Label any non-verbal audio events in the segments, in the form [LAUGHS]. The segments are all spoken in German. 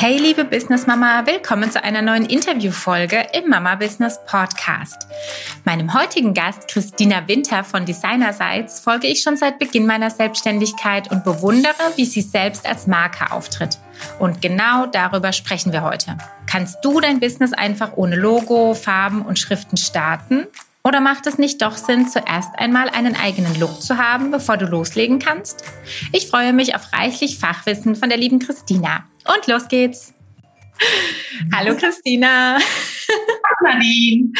Hey liebe Business Mama, willkommen zu einer neuen Interviewfolge im Mama Business Podcast. Meinem heutigen Gast Christina Winter von Designerseits folge ich schon seit Beginn meiner Selbstständigkeit und bewundere, wie sie selbst als Marke auftritt. Und genau darüber sprechen wir heute. Kannst du dein Business einfach ohne Logo, Farben und Schriften starten? Oder macht es nicht doch Sinn, zuerst einmal einen eigenen Look zu haben, bevor du loslegen kannst? Ich freue mich auf reichlich Fachwissen von der lieben Christina. Und los geht's. Hallo Christina. Hallo Nadine.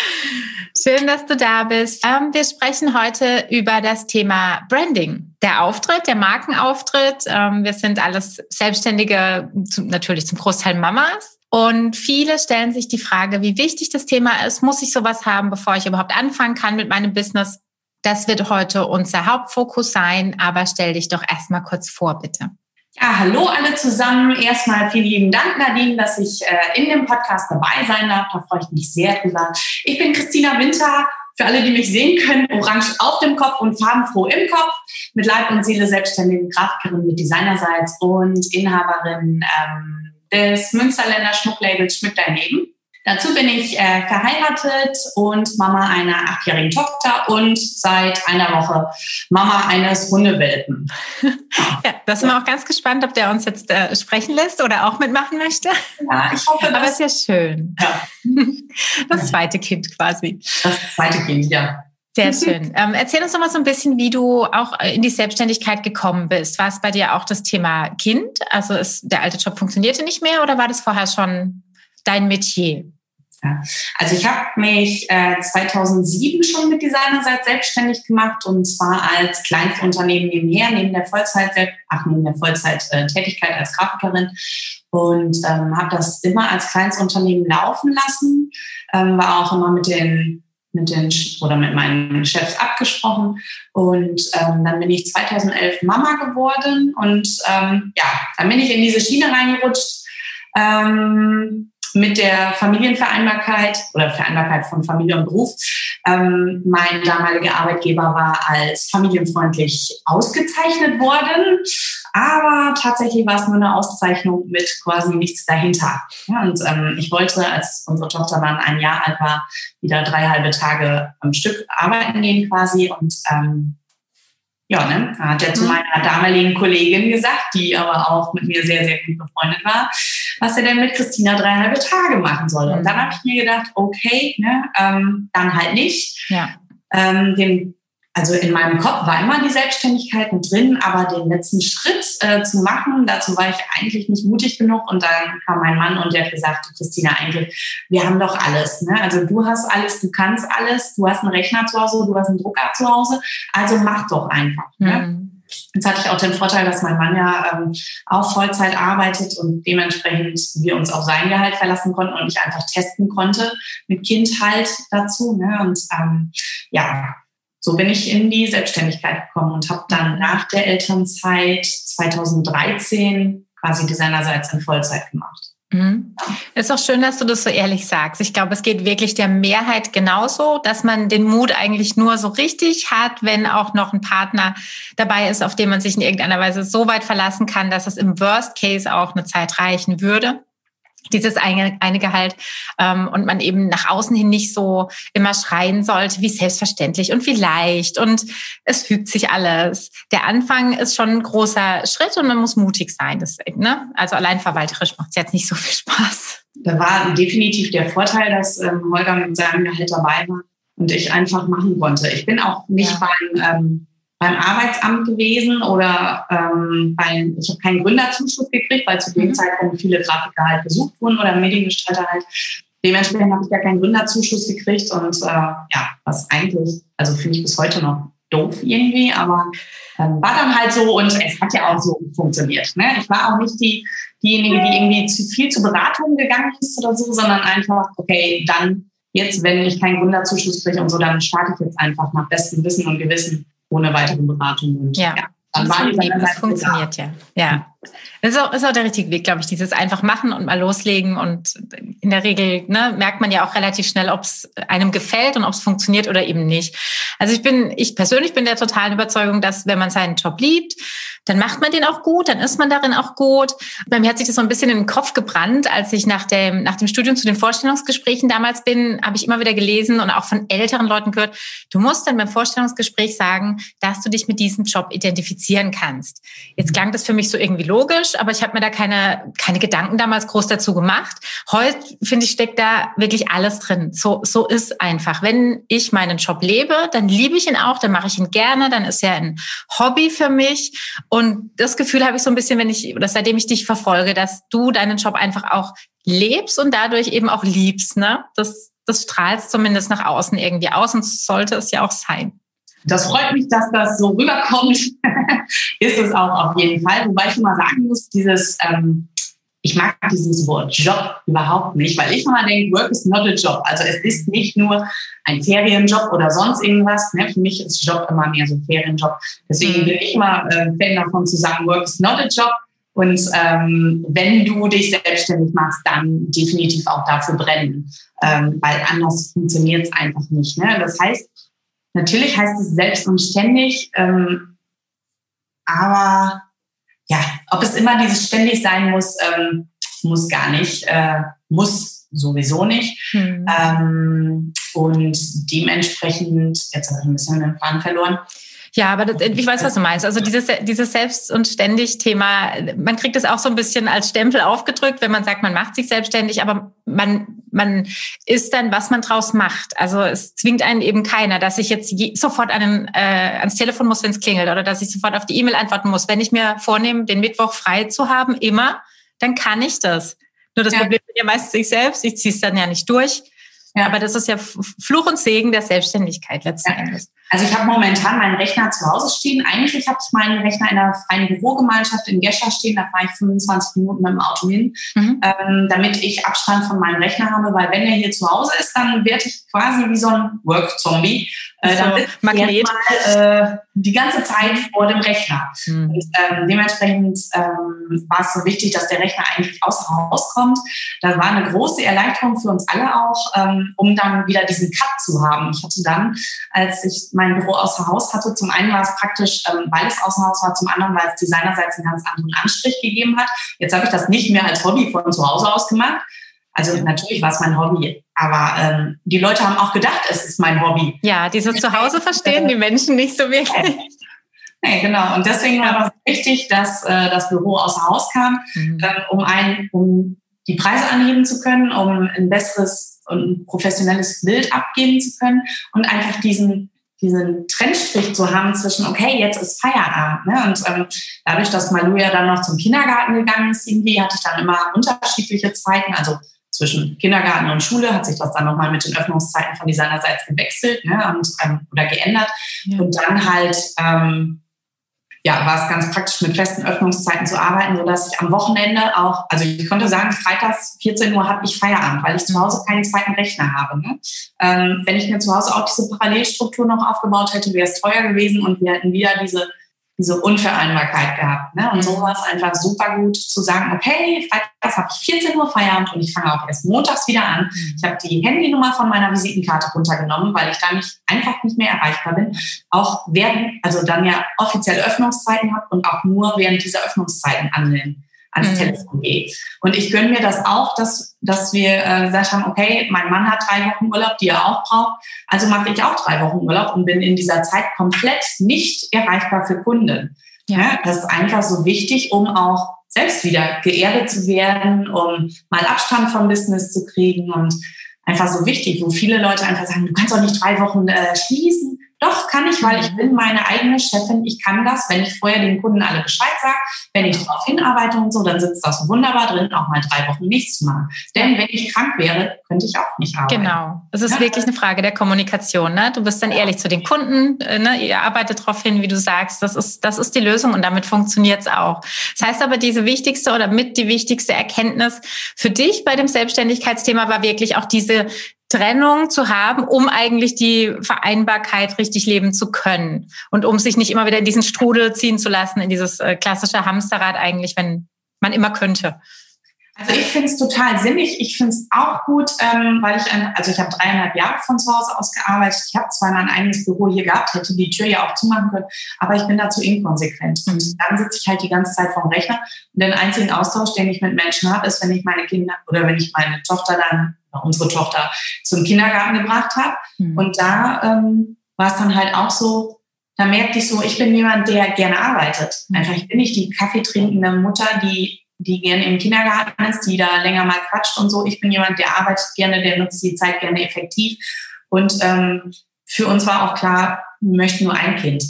Schön, dass du da bist. Ähm, wir sprechen heute über das Thema Branding. Der Auftritt, der Markenauftritt. Ähm, wir sind alles Selbstständige, natürlich zum Großteil Mamas. Und viele stellen sich die Frage, wie wichtig das Thema ist. Muss ich sowas haben, bevor ich überhaupt anfangen kann mit meinem Business? Das wird heute unser Hauptfokus sein, aber stell dich doch erstmal kurz vor, bitte. Ja, hallo alle zusammen. Erstmal vielen lieben Dank, Nadine, dass ich äh, in dem Podcast dabei sein darf. Da freue ich mich sehr drüber. Ich bin Christina Winter. Für alle, die mich sehen können, orange auf dem Kopf und farbenfroh im Kopf. Mit Leib und Seele selbstständige Grafikerin mit Designerseits und Inhaberin ähm, des Münsterländer Schmucklabels Schmück dein Leben. Dazu bin ich äh, verheiratet und Mama einer achtjährigen Tochter und seit einer Woche Mama eines Hundewelpen. [LAUGHS] ja, da sind wir auch ganz gespannt, ob der uns jetzt äh, sprechen lässt oder auch mitmachen möchte. Ja, ich hoffe, Aber ist ja schön. Ja. [LAUGHS] Das zweite Kind quasi. Das zweite Kind, ja. Sehr schön. Ähm, erzähl uns doch mal so ein bisschen, wie du auch in die Selbstständigkeit gekommen bist. War es bei dir auch das Thema Kind? Also ist, der alte Job funktionierte nicht mehr oder war das vorher schon dein Metier? Also ich habe mich äh, 2007 schon mit Designerseits selbstständig gemacht und zwar als Kleinstunternehmen nebenher, neben der Vollzeit, ach, neben der Vollzeittätigkeit als Grafikerin und ähm, habe das immer als Kleinstunternehmen laufen lassen, ähm, war auch immer mit den mit den oder mit meinen Chefs abgesprochen und ähm, dann bin ich 2011 Mama geworden und ähm, ja, dann bin ich in diese Schiene reingerutscht. Ähm, mit der Familienvereinbarkeit oder Vereinbarkeit von Familie und Beruf. Ähm, mein damaliger Arbeitgeber war als familienfreundlich ausgezeichnet worden, aber tatsächlich war es nur eine Auszeichnung mit quasi nichts dahinter. Ja, und ähm, ich wollte, als unsere Tochter dann ein Jahr alt war, wieder drei halbe Tage am Stück arbeiten gehen quasi und ähm, ja, ne, hat er zu mhm. meiner damaligen Kollegin gesagt, die aber auch mit mir sehr, sehr gut befreundet war, was er denn mit Christina drei halbe Tage machen soll. Und dann habe ich mir gedacht, okay, ne, ähm, dann halt nicht. Ja. Ähm, den also in meinem Kopf war immer die Selbstständigkeit mit drin, aber den letzten Schritt äh, zu machen, dazu war ich eigentlich nicht mutig genug. Und dann kam mein Mann und der hat gesagt, Christina, eigentlich, wir haben doch alles. Ne? Also du hast alles, du kannst alles, du hast einen Rechner zu Hause, du hast einen Drucker zu Hause, also mach doch einfach. Ne? Jetzt hatte ich auch den Vorteil, dass mein Mann ja ähm, auch Vollzeit arbeitet und dementsprechend wir uns auf sein Gehalt verlassen konnten und ich einfach testen konnte mit Kind halt dazu. Ne? Und ähm, ja, so bin ich in die Selbstständigkeit gekommen und habe dann nach der Elternzeit 2013 quasi Designerseits in Vollzeit gemacht. Mhm. Ist auch schön, dass du das so ehrlich sagst. Ich glaube, es geht wirklich der Mehrheit genauso, dass man den Mut eigentlich nur so richtig hat, wenn auch noch ein Partner dabei ist, auf den man sich in irgendeiner Weise so weit verlassen kann, dass es im Worst Case auch eine Zeit reichen würde dieses eine, eine Gehalt ähm, und man eben nach außen hin nicht so immer schreien sollte, wie selbstverständlich und wie leicht und es fügt sich alles. Der Anfang ist schon ein großer Schritt und man muss mutig sein. Deswegen, ne? Also allein verwalterisch macht es jetzt nicht so viel Spaß. Da war definitiv der Vorteil, dass ähm, Holger mit seinem Gehalt dabei war und ich einfach machen konnte. Ich bin auch nicht ja. beim ähm, beim Arbeitsamt gewesen oder ähm, bei, ich habe keinen Gründerzuschuss gekriegt, weil zu dem mhm. Zeitpunkt viele Grafiker halt besucht wurden oder Mediengestalter halt. Dementsprechend habe ich gar keinen Gründerzuschuss gekriegt und äh, ja, was eigentlich, also finde ich bis heute noch doof irgendwie, aber ähm, war dann halt so und es hat ja auch so funktioniert. Ne? Ich war auch nicht die, diejenige, die irgendwie zu viel zu Beratungen gegangen ist oder so, sondern einfach, okay, dann jetzt, wenn ich keinen Gründerzuschuss kriege und so, dann starte ich jetzt einfach nach bestem Wissen und Gewissen ohne weitere Beratung. Und, ja. ja dann war die das funktioniert ja. Ja. Das ist auch, ist auch der richtige Weg, glaube ich, dieses einfach machen und mal loslegen. Und in der Regel ne, merkt man ja auch relativ schnell, ob es einem gefällt und ob es funktioniert oder eben nicht. Also ich bin, ich persönlich bin der totalen Überzeugung, dass wenn man seinen Job liebt, dann macht man den auch gut, dann ist man darin auch gut. Bei mir hat sich das so ein bisschen in den Kopf gebrannt, als ich nach dem, nach dem Studium zu den Vorstellungsgesprächen damals bin, habe ich immer wieder gelesen und auch von älteren Leuten gehört, du musst dann beim Vorstellungsgespräch sagen, dass du dich mit diesem Job identifizieren kannst. Jetzt klang das für mich so irgendwie logisch, aber ich habe mir da keine, keine Gedanken damals groß dazu gemacht. Heute, finde ich, steckt da wirklich alles drin. So, so ist einfach. Wenn ich meinen Job lebe, dann liebe ich ihn auch, dann mache ich ihn gerne, dann ist er ein Hobby für mich und das Gefühl habe ich so ein bisschen, wenn ich, oder seitdem ich dich verfolge, dass du deinen Job einfach auch lebst und dadurch eben auch liebst. Ne? Das, das strahlt zumindest nach außen irgendwie aus und sollte es ja auch sein. Das freut mich, dass das so rüberkommt. [LAUGHS] ist es auch auf jeden Fall. Wobei ich mal sagen muss, dieses, ähm, ich mag dieses Wort Job überhaupt nicht, weil ich immer denke, Work is not a job. Also es ist nicht nur ein Ferienjob oder sonst irgendwas. Ne? Für mich ist Job immer mehr so ein Ferienjob. Deswegen mhm. bin ich immer äh, Fan davon zu sagen, Work is not a job. Und ähm, wenn du dich selbstständig machst, dann definitiv auch dafür brennen, ähm, weil anders funktioniert es einfach nicht. Ne? Das heißt, natürlich heißt es selbst und ständig, ähm, aber ja, ob es immer dieses ständig sein muss, ähm, muss gar nicht, äh, muss sowieso nicht. Hm. Ähm, und dementsprechend, jetzt habe ich ein bisschen den Faden verloren. Ja, aber das, ich weiß, was du meinst. Also dieses, dieses Selbst- und Ständig-Thema, man kriegt es auch so ein bisschen als Stempel aufgedrückt, wenn man sagt, man macht sich selbstständig, aber man, man ist dann, was man draus macht. Also es zwingt einen eben keiner, dass ich jetzt je, sofort einen, äh, ans Telefon muss, wenn es klingelt, oder dass ich sofort auf die E-Mail antworten muss. Wenn ich mir vornehme, den Mittwoch frei zu haben, immer, dann kann ich das. Nur das ja. Problem bin ja meistens ich selbst, ich ziehe es dann ja nicht durch. Ja. Aber das ist ja Fluch und Segen der Selbstständigkeit letzten ja. Endes. Also ich habe momentan meinen Rechner zu Hause stehen. Eigentlich habe ich meinen Rechner in der freien Bürogemeinschaft in Gescher stehen. Da fahre ich 25 Minuten mit dem Auto hin, mhm. ähm, damit ich Abstand von meinem Rechner habe. Weil wenn er hier zu Hause ist, dann werde ich quasi wie so ein Work-Zombie. Äh, so, dann Magnet. Mal, äh, die ganze Zeit vor dem Rechner. Mhm. Und, ähm, dementsprechend ähm, war es so wichtig, dass der Rechner eigentlich außer Haus kommt. Das war eine große Erleichterung für uns alle auch, ähm, um dann wieder diesen Cut zu haben. Ich hatte dann, als ich mein Büro außer Haus hatte. Zum einen war es praktisch, ähm, weil es außer Haus war, zum anderen, weil es designerseits einen ganz anderen Anstrich gegeben hat. Jetzt habe ich das nicht mehr als Hobby von zu Hause aus gemacht. Also natürlich war es mein Hobby, aber ähm, die Leute haben auch gedacht, es ist mein Hobby. Ja, dieses Zuhause verstehen die Menschen nicht so wirklich. Nee, genau. Und deswegen war es wichtig, dass äh, das Büro außer Haus kam, mhm. äh, um, ein, um die Preise anheben zu können, um ein besseres und professionelles Bild abgeben zu können und einfach diesen diesen Trennstrich zu haben zwischen, okay, jetzt ist Feierabend. Ne? Und ähm, dadurch, dass Malu ja dann noch zum Kindergarten gegangen ist, irgendwie hatte ich dann immer unterschiedliche Zeiten. Also zwischen Kindergarten und Schule hat sich das dann nochmal mit den Öffnungszeiten von seinerseits gewechselt ne? und, ähm, oder geändert. Ja. Und dann halt ähm, ja, war es ganz praktisch, mit festen Öffnungszeiten zu arbeiten, sodass ich am Wochenende auch, also ich konnte sagen, freitags 14 Uhr habe ich Feierabend, weil ich zu Hause keinen zweiten Rechner habe. Ne? Ähm, wenn ich mir zu Hause auch diese Parallelstruktur noch aufgebaut hätte, wäre es teuer gewesen und wir hätten wieder diese diese Unvereinbarkeit gehabt. Ne? Und so war es einfach super gut zu sagen, okay, freitags habe ich 14 Uhr Feierabend und ich fange auch erst montags wieder an. Mhm. Ich habe die Handynummer von meiner Visitenkarte runtergenommen, weil ich da nicht einfach nicht mehr erreichbar bin. Auch während, also dann ja offiziell Öffnungszeiten habe und auch nur während dieser Öffnungszeiten annehmen ans mhm. Telefon gehe. Und ich gönne mir das auch, dass, dass wir äh, gesagt haben, okay, mein Mann hat drei Wochen Urlaub, die er auch braucht. Also mache ich auch drei Wochen Urlaub und bin in dieser Zeit komplett nicht erreichbar für Kunden. Ja. ja das ist einfach so wichtig, um auch selbst wieder geerdet zu werden, um mal Abstand vom Business zu kriegen und einfach so wichtig, wo viele Leute einfach sagen, du kannst doch nicht drei Wochen äh, schließen. Doch, kann ich, weil ich mhm. bin meine eigene Chefin. Ich kann das, wenn ich vorher den Kunden alle Bescheid sage, wenn ich darauf hinarbeite und so, dann sitzt das wunderbar drin, auch mal drei Wochen nichts zu machen. Denn wenn ich krank wäre, könnte ich auch nicht arbeiten. Genau. Es ist ja. wirklich eine Frage der Kommunikation. Ne? Du bist dann ehrlich zu den Kunden, äh, ne? ihr arbeitet darauf hin, wie du sagst. Das ist, das ist die Lösung und damit funktioniert es auch. Das heißt aber, diese wichtigste oder mit die wichtigste Erkenntnis für dich bei dem Selbstständigkeitsthema war wirklich auch diese Trennung zu haben, um eigentlich die Vereinbarkeit richtig leben zu können und um sich nicht immer wieder in diesen Strudel ziehen zu lassen, in dieses äh, klassische Hamsterrad eigentlich, wenn man immer könnte. Also ich finde es total sinnig. Ich finde es auch gut, ähm, weil ich, ein, also ich habe dreieinhalb Jahre von zu Hause aus gearbeitet. Ich habe zwar mein eigenes Büro hier gehabt, hätte die Tür ja auch zumachen können, aber ich bin dazu inkonsequent. Und dann sitze ich halt die ganze Zeit vorm Rechner. Und den einzigen Austausch, den ich mit Menschen habe, ist, wenn ich meine Kinder oder wenn ich meine Tochter dann, unsere Tochter zum Kindergarten gebracht habe. Mhm. Und da ähm, war es dann halt auch so, da merkte ich so, ich bin jemand, der gerne arbeitet. Einfach, ich bin nicht die kaffeetrinkende Mutter, die die gerne im Kindergarten ist, die da länger mal quatscht und so. Ich bin jemand, der arbeitet gerne, der nutzt die Zeit gerne effektiv. Und ähm, für uns war auch klar, wir möchten nur ein Kind.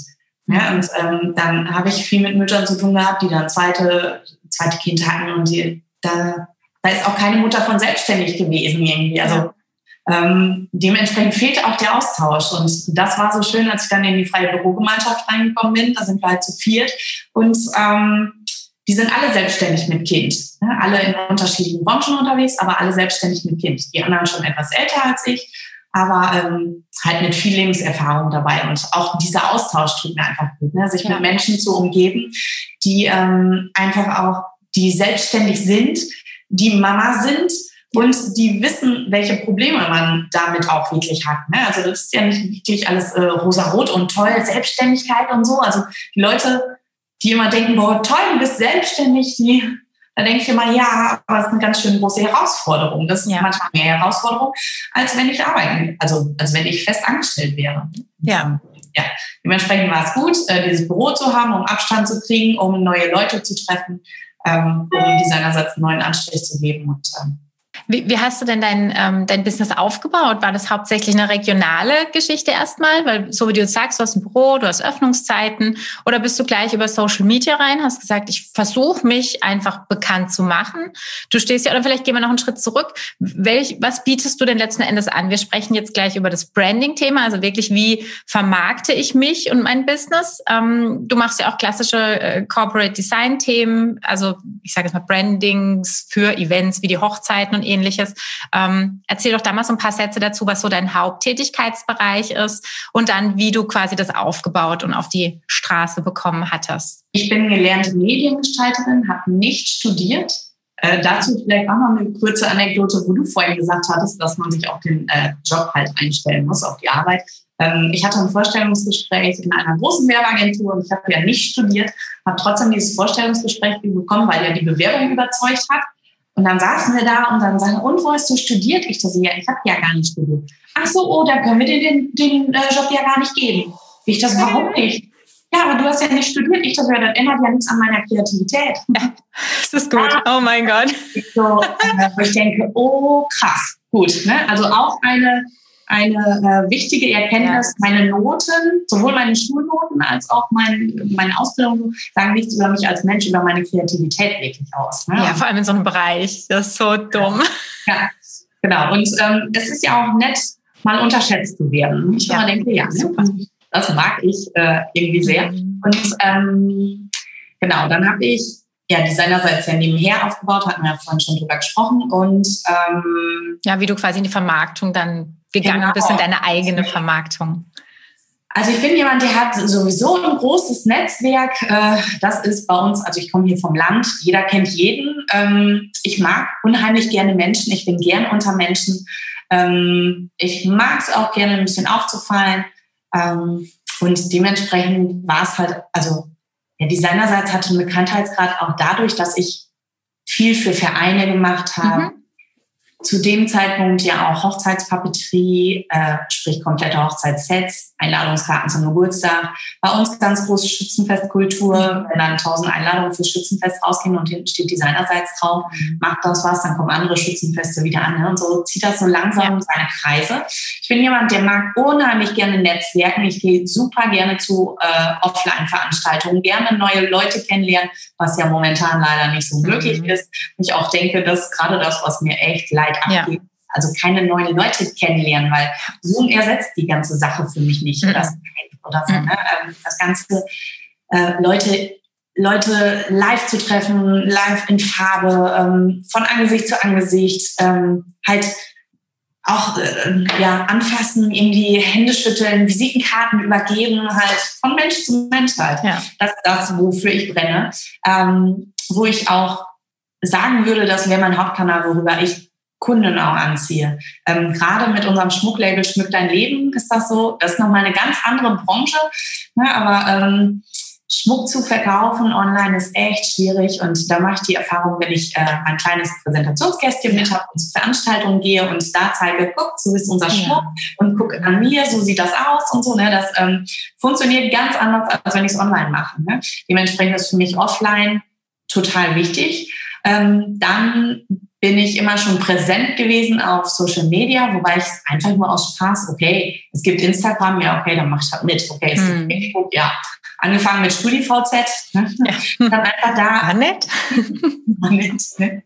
Ja, und ähm, dann habe ich viel mit Müttern zu tun gehabt, die dann zweite, zweite Kind hatten und die, da, da ist auch keine Mutter von selbstständig gewesen irgendwie. Also ähm, dementsprechend fehlt auch der Austausch. Und das war so schön, als ich dann in die freie Bürogemeinschaft reingekommen bin. Da sind wir halt zu viert. Und ähm, die sind alle selbstständig mit Kind. Ne? Alle in unterschiedlichen Branchen unterwegs, aber alle selbstständig mit Kind. Die anderen schon etwas älter als ich, aber ähm, halt mit viel Lebenserfahrung dabei. Und auch dieser Austausch tut mir einfach gut, ne? sich ja. mit Menschen zu umgeben, die ähm, einfach auch, die selbstständig sind, die Mama sind und die wissen, welche Probleme man damit auch wirklich hat. Ne? Also das ist ja nicht wirklich alles äh, rosarot und toll, Selbstständigkeit und so. Also die Leute die immer denken, boah, toll, du bist selbstständig, die, da denke ich immer, ja, aber es ist eine ganz schön große Herausforderung. Das ist ja. manchmal mehr Herausforderung, als wenn ich arbeiten, also als wenn ich fest angestellt wäre. Ja. Ja, dementsprechend war es gut, äh, dieses Büro zu haben, um Abstand zu kriegen, um neue Leute zu treffen, ähm, um Designersatz einen neuen Anstrich zu geben und ähm, wie, wie hast du denn dein, ähm, dein Business aufgebaut? War das hauptsächlich eine regionale Geschichte erstmal? Weil so wie du sagst, du hast ein Büro, du hast Öffnungszeiten oder bist du gleich über Social Media rein, hast gesagt, ich versuche mich einfach bekannt zu machen. Du stehst ja, oder vielleicht gehen wir noch einen Schritt zurück. Welch, was bietest du denn letzten Endes an? Wir sprechen jetzt gleich über das Branding-Thema, also wirklich, wie vermarkte ich mich und mein Business? Ähm, du machst ja auch klassische äh, Corporate Design-Themen, also ich sage jetzt mal Brandings für Events wie die Hochzeiten und ähnliches. Ähm, erzähl doch da mal so ein paar Sätze dazu, was so dein Haupttätigkeitsbereich ist und dann, wie du quasi das aufgebaut und auf die Straße bekommen hattest. Ich bin gelernte Mediengestalterin, habe nicht studiert. Äh, dazu vielleicht auch noch eine kurze Anekdote, wo du vorhin gesagt hattest, dass man sich auf den äh, Job halt einstellen muss, auf die Arbeit. Ähm, ich hatte ein Vorstellungsgespräch in einer großen Werbeagentur und ich habe ja nicht studiert, habe trotzdem dieses Vorstellungsgespräch bekommen, weil ja die Bewerbung überzeugt hat. Und dann saßen wir da und dann sagen, und wo hast du studiert? Ich dachte, ja, ich habe ja gar nicht studiert. Ach so, oh, dann können wir dir den, den äh, Job ja gar nicht geben. Ich dachte, warum nicht? Ja, aber du hast ja nicht studiert. Ich dachte, ja, das ändert ja nichts an meiner Kreativität. [LAUGHS] das ist gut. Oh mein Gott. So, ich denke, oh krass. Gut, ne? Also auch eine eine äh, wichtige Erkenntnis. Ja. Meine Noten, sowohl meine Schulnoten als auch mein, meine Ausbildung, sagen nichts über mich als Mensch, über meine Kreativität wirklich aus. Ne? Ja, vor allem in so einem Bereich. Das ist so dumm. Ja, genau. Und ähm, es ist ja auch nett, mal unterschätzt zu werden. Ich ja. denke, ja, super. das mag ich äh, irgendwie sehr. Mhm. Und ähm, genau, dann habe ich ja, Designerseits ja nebenher aufgebaut, hatten wir ja vorhin schon drüber gesprochen. Und ähm, ja, wie du quasi in die Vermarktung dann gegangen genau. bist in deine eigene Vermarktung? Also ich bin jemand, der hat sowieso ein großes Netzwerk. Äh, das ist bei uns, also ich komme hier vom Land, jeder kennt jeden. Ähm, ich mag unheimlich gerne Menschen, ich bin gern unter Menschen. Ähm, ich mag es auch gerne ein bisschen aufzufallen. Ähm, und dementsprechend war es halt, also der Designerseits hatte einen Bekanntheitsgrad auch dadurch, dass ich viel für Vereine gemacht habe. Mhm zu dem Zeitpunkt ja auch Hochzeitspapeterie, äh, sprich komplette Hochzeitssets, Einladungskarten zum Geburtstag. Bei uns ganz große Schützenfestkultur. Wenn dann tausend Einladungen für Schützenfest rausgehen und hinten steht Designerseits drauf, mhm. macht das was, dann kommen andere Schützenfeste wieder an. Ne? Und so zieht das so langsam ja. seine Kreise. Ich bin jemand, der mag unheimlich gerne Netzwerken. Ich gehe super gerne zu äh, Offline-Veranstaltungen, gerne neue Leute kennenlernen, was ja momentan leider nicht so möglich mhm. ist. Ich auch denke, dass gerade das, was mir echt leid Zeit abgeben. Ja. Also keine neuen Leute kennenlernen, weil Zoom ersetzt die ganze Sache für mich nicht. Mhm. Das, oder so, mhm. ne? Ähm, das ganze äh, Leute Leute live zu treffen, live in Farbe, ähm, von Angesicht zu Angesicht, ähm, halt auch äh, ja, anfassen, irgendwie Hände schütteln, Visitenkarten übergeben, halt von Mensch zu Mensch halt. Ja. Das ist das, wofür ich brenne. Ähm, wo ich auch sagen würde, das wäre mein Hauptkanal, worüber ich Kunden auch anziehe. Ähm, Gerade mit unserem Schmucklabel Schmück dein Leben ist das so. Das ist nochmal eine ganz andere Branche. Ne? Aber ähm, Schmuck zu verkaufen online ist echt schwierig und da mache ich die Erfahrung, wenn ich äh, ein kleines Präsentationsgästchen mit habe und zu Veranstaltungen gehe und da zeige, guck, so ist unser Schmuck ja. und guck an mir, so sieht das aus und so. Ne? Das ähm, funktioniert ganz anders, als wenn ich es online mache. Ne? Dementsprechend ist für mich offline total wichtig. Ähm, dann bin ich immer schon präsent gewesen auf Social Media, wobei ich einfach nur aus Spaß, okay, es gibt Instagram, ja, okay, dann mach ich halt mit, okay, es hm. gibt Facebook, ja. Angefangen mit StudiVZ, ne? ja. [LAUGHS] dann einfach da. War nett. [LAUGHS] War nett, ne?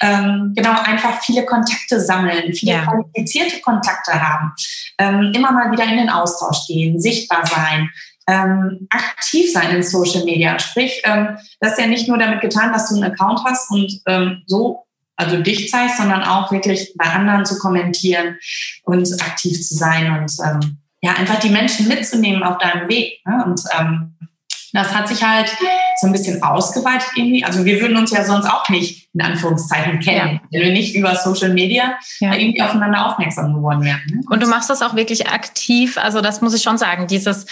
ähm, genau, einfach viele Kontakte sammeln, viele ja. qualifizierte Kontakte haben, ähm, immer mal wieder in den Austausch gehen, sichtbar sein, ähm, aktiv sein in Social Media. Sprich, ähm, das ist ja nicht nur damit getan, dass du einen Account hast und ähm, so also dich zeigst, sondern auch wirklich bei anderen zu kommentieren und aktiv zu sein und ähm, ja, einfach die Menschen mitzunehmen auf deinem Weg. Ne? Und ähm, das hat sich halt so ein bisschen ausgeweitet irgendwie. Also wir würden uns ja sonst auch nicht in Anführungszeichen kennen, wenn wir nicht über Social Media ja. irgendwie aufeinander aufmerksam geworden wären. Ne? Und du machst das auch wirklich aktiv. Also das muss ich schon sagen. Dieses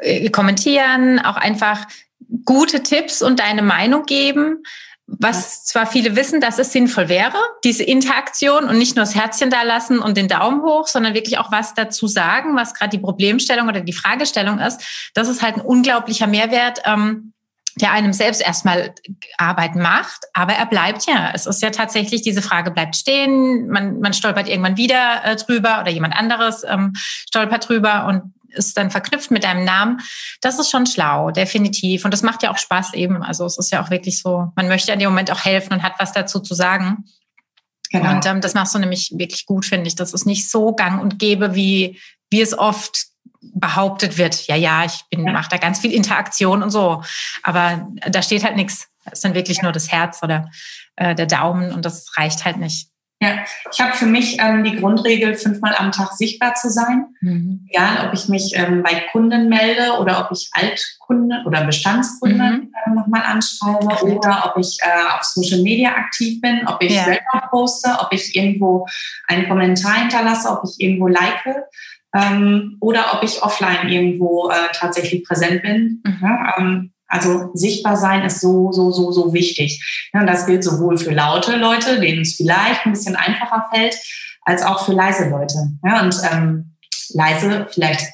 äh, Kommentieren, auch einfach gute Tipps und deine Meinung geben was zwar viele wissen, dass es sinnvoll wäre, diese Interaktion und nicht nur das Herzchen da lassen und den Daumen hoch, sondern wirklich auch was dazu sagen, was gerade die Problemstellung oder die Fragestellung ist. Das ist halt ein unglaublicher Mehrwert, ähm, der einem selbst erstmal Arbeit macht, aber er bleibt ja. Es ist ja tatsächlich, diese Frage bleibt stehen, man, man stolpert irgendwann wieder äh, drüber oder jemand anderes ähm, stolpert drüber und ist dann verknüpft mit deinem Namen. Das ist schon schlau, definitiv. Und das macht ja auch Spaß eben. Also es ist ja auch wirklich so, man möchte in dem Moment auch helfen und hat was dazu zu sagen. Genau. Und ähm, das machst du nämlich wirklich gut, finde ich. Das ist nicht so gang und gäbe, wie, wie es oft behauptet wird. Ja, ja, ich bin, ja. mache da ganz viel Interaktion und so. Aber da steht halt nichts. Es ist dann wirklich ja. nur das Herz oder äh, der Daumen und das reicht halt nicht. Ja, ich habe für mich ähm, die Grundregel, fünfmal am Tag sichtbar zu sein. Mhm. Egal, ob ich mich ähm, bei Kunden melde oder ob ich Altkunden oder Bestandskunden mhm. äh, nochmal anschreibe mhm. oder ob ich äh, auf Social Media aktiv bin, ob ich ja. selber poste, ob ich irgendwo einen Kommentar hinterlasse, ob ich irgendwo like ähm, oder ob ich offline irgendwo äh, tatsächlich präsent bin. Mhm. Ja, ähm, also sichtbar sein ist so, so, so, so wichtig. Ja, das gilt sowohl für laute Leute, denen es vielleicht ein bisschen einfacher fällt, als auch für leise Leute. Ja, und ähm, leise, vielleicht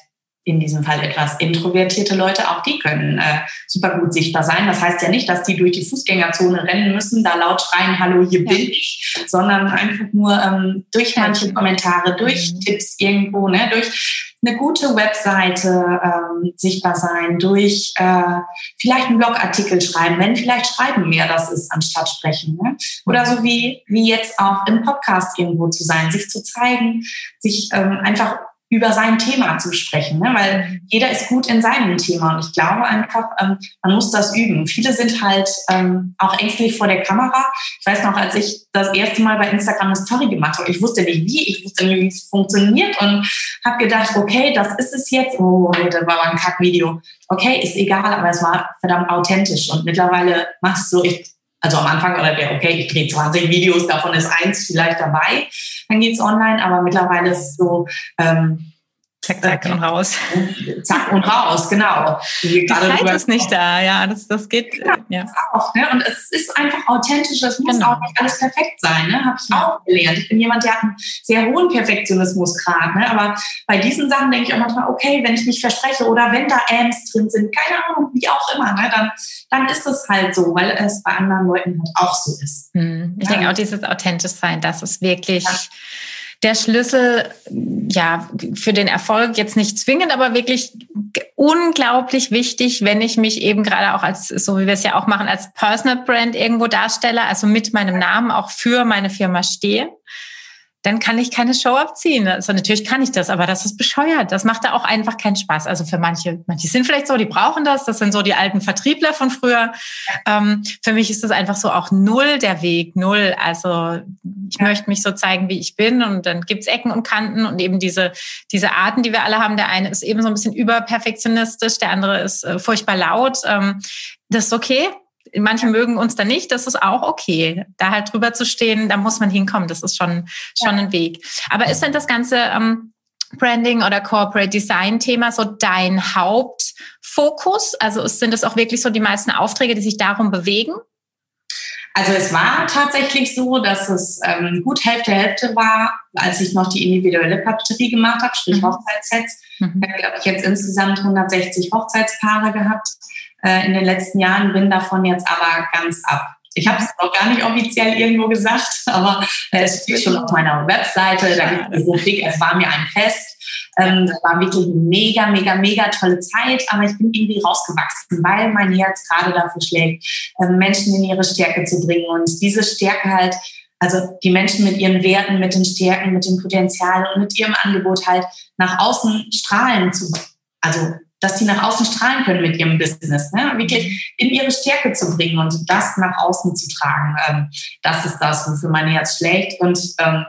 in diesem Fall etwas introvertierte Leute, auch die können äh, super gut sichtbar sein. Das heißt ja nicht, dass die durch die Fußgängerzone rennen müssen, da laut schreien, hallo, hier bin ich, sondern einfach nur ähm, durch manche Kommentare, durch mhm. Tipps irgendwo, ne, durch eine gute Webseite ähm, sichtbar sein, durch äh, vielleicht einen Blogartikel schreiben, wenn vielleicht Schreiben mehr das ist, anstatt Sprechen. Ne? Oder so wie, wie jetzt auch im Podcast irgendwo zu sein, sich zu zeigen, sich ähm, einfach über sein Thema zu sprechen, ne? weil jeder ist gut in seinem Thema und ich glaube einfach, ähm, man muss das üben. Viele sind halt ähm, auch ängstlich vor der Kamera. Ich weiß noch, als ich das erste Mal bei Instagram eine Story gemacht habe, ich wusste nicht wie, ich wusste nicht, wie es funktioniert und habe gedacht, okay, das ist es jetzt. Oh, das war ein Kackvideo. Okay, ist egal, aber es war verdammt authentisch und mittlerweile machst du, ich also am Anfang war der, okay, ich drehe 20 Videos, davon ist eins vielleicht dabei, dann geht's online, aber mittlerweile ist so, ähm, Zack, zack und raus. Zack und raus, genau. Die Zeit ist nicht da, ja, das, das geht. Genau, ja. Das auch, ne? Und es ist einfach authentisch, es muss genau. auch nicht alles perfekt sein, ne? habe ich ja. auch gelernt. Ich bin jemand, der hat einen sehr hohen Perfektionismusgrad, ne? aber bei diesen Sachen denke ich auch manchmal, okay, wenn ich mich verspreche oder wenn da Ams drin sind, keine Ahnung, wie auch immer, ne? dann, dann ist es halt so, weil es bei anderen Leuten halt auch so ist. Hm. Ich ja. denke auch dieses authentisch sein, das ist wirklich der Schlüssel ja für den Erfolg jetzt nicht zwingend, aber wirklich unglaublich wichtig, wenn ich mich eben gerade auch als so wie wir es ja auch machen als Personal Brand irgendwo darstelle, also mit meinem Namen auch für meine Firma stehe dann kann ich keine Show abziehen. Also natürlich kann ich das, aber das ist bescheuert. Das macht da auch einfach keinen Spaß. Also für manche, manche sind vielleicht so, die brauchen das. Das sind so die alten Vertriebler von früher. Ähm, für mich ist das einfach so auch null der Weg, null. Also ich ja. möchte mich so zeigen, wie ich bin und dann gibt's Ecken und Kanten und eben diese, diese Arten, die wir alle haben. Der eine ist eben so ein bisschen überperfektionistisch, der andere ist äh, furchtbar laut. Ähm, das ist okay manche mögen uns da nicht, das ist auch okay. Da halt drüber zu stehen, da muss man hinkommen, das ist schon, schon ein Weg. Aber ist denn das ganze ähm, Branding oder Corporate Design Thema so dein Hauptfokus? Also sind das auch wirklich so die meisten Aufträge, die sich darum bewegen? Also es war tatsächlich so, dass es ähm, gut Hälfte Hälfte war, als ich noch die individuelle Papeterie gemacht habe, sprich mhm. Hochzeitssets. Mhm. Da habe ich jetzt insgesamt 160 Hochzeitspaare gehabt äh, in den letzten Jahren, bin davon jetzt aber ganz ab. Ich habe es noch gar nicht offiziell irgendwo gesagt, [LAUGHS] aber äh, es steht schon auf meiner Webseite. Da gibt es so dick, es war mir ein Fest. Ähm, das war wirklich eine mega, mega, mega tolle Zeit, aber ich bin irgendwie rausgewachsen, weil mein Herz gerade dafür schlägt, äh, Menschen in ihre Stärke zu bringen und diese Stärke halt, also die Menschen mit ihren Werten, mit den Stärken, mit dem Potenzial und mit ihrem Angebot halt nach außen strahlen zu, also dass sie nach außen strahlen können mit ihrem Business, ne? wirklich in ihre Stärke zu bringen und das nach außen zu tragen. Ähm, das ist das, wofür mein Herz schlägt. Und ähm,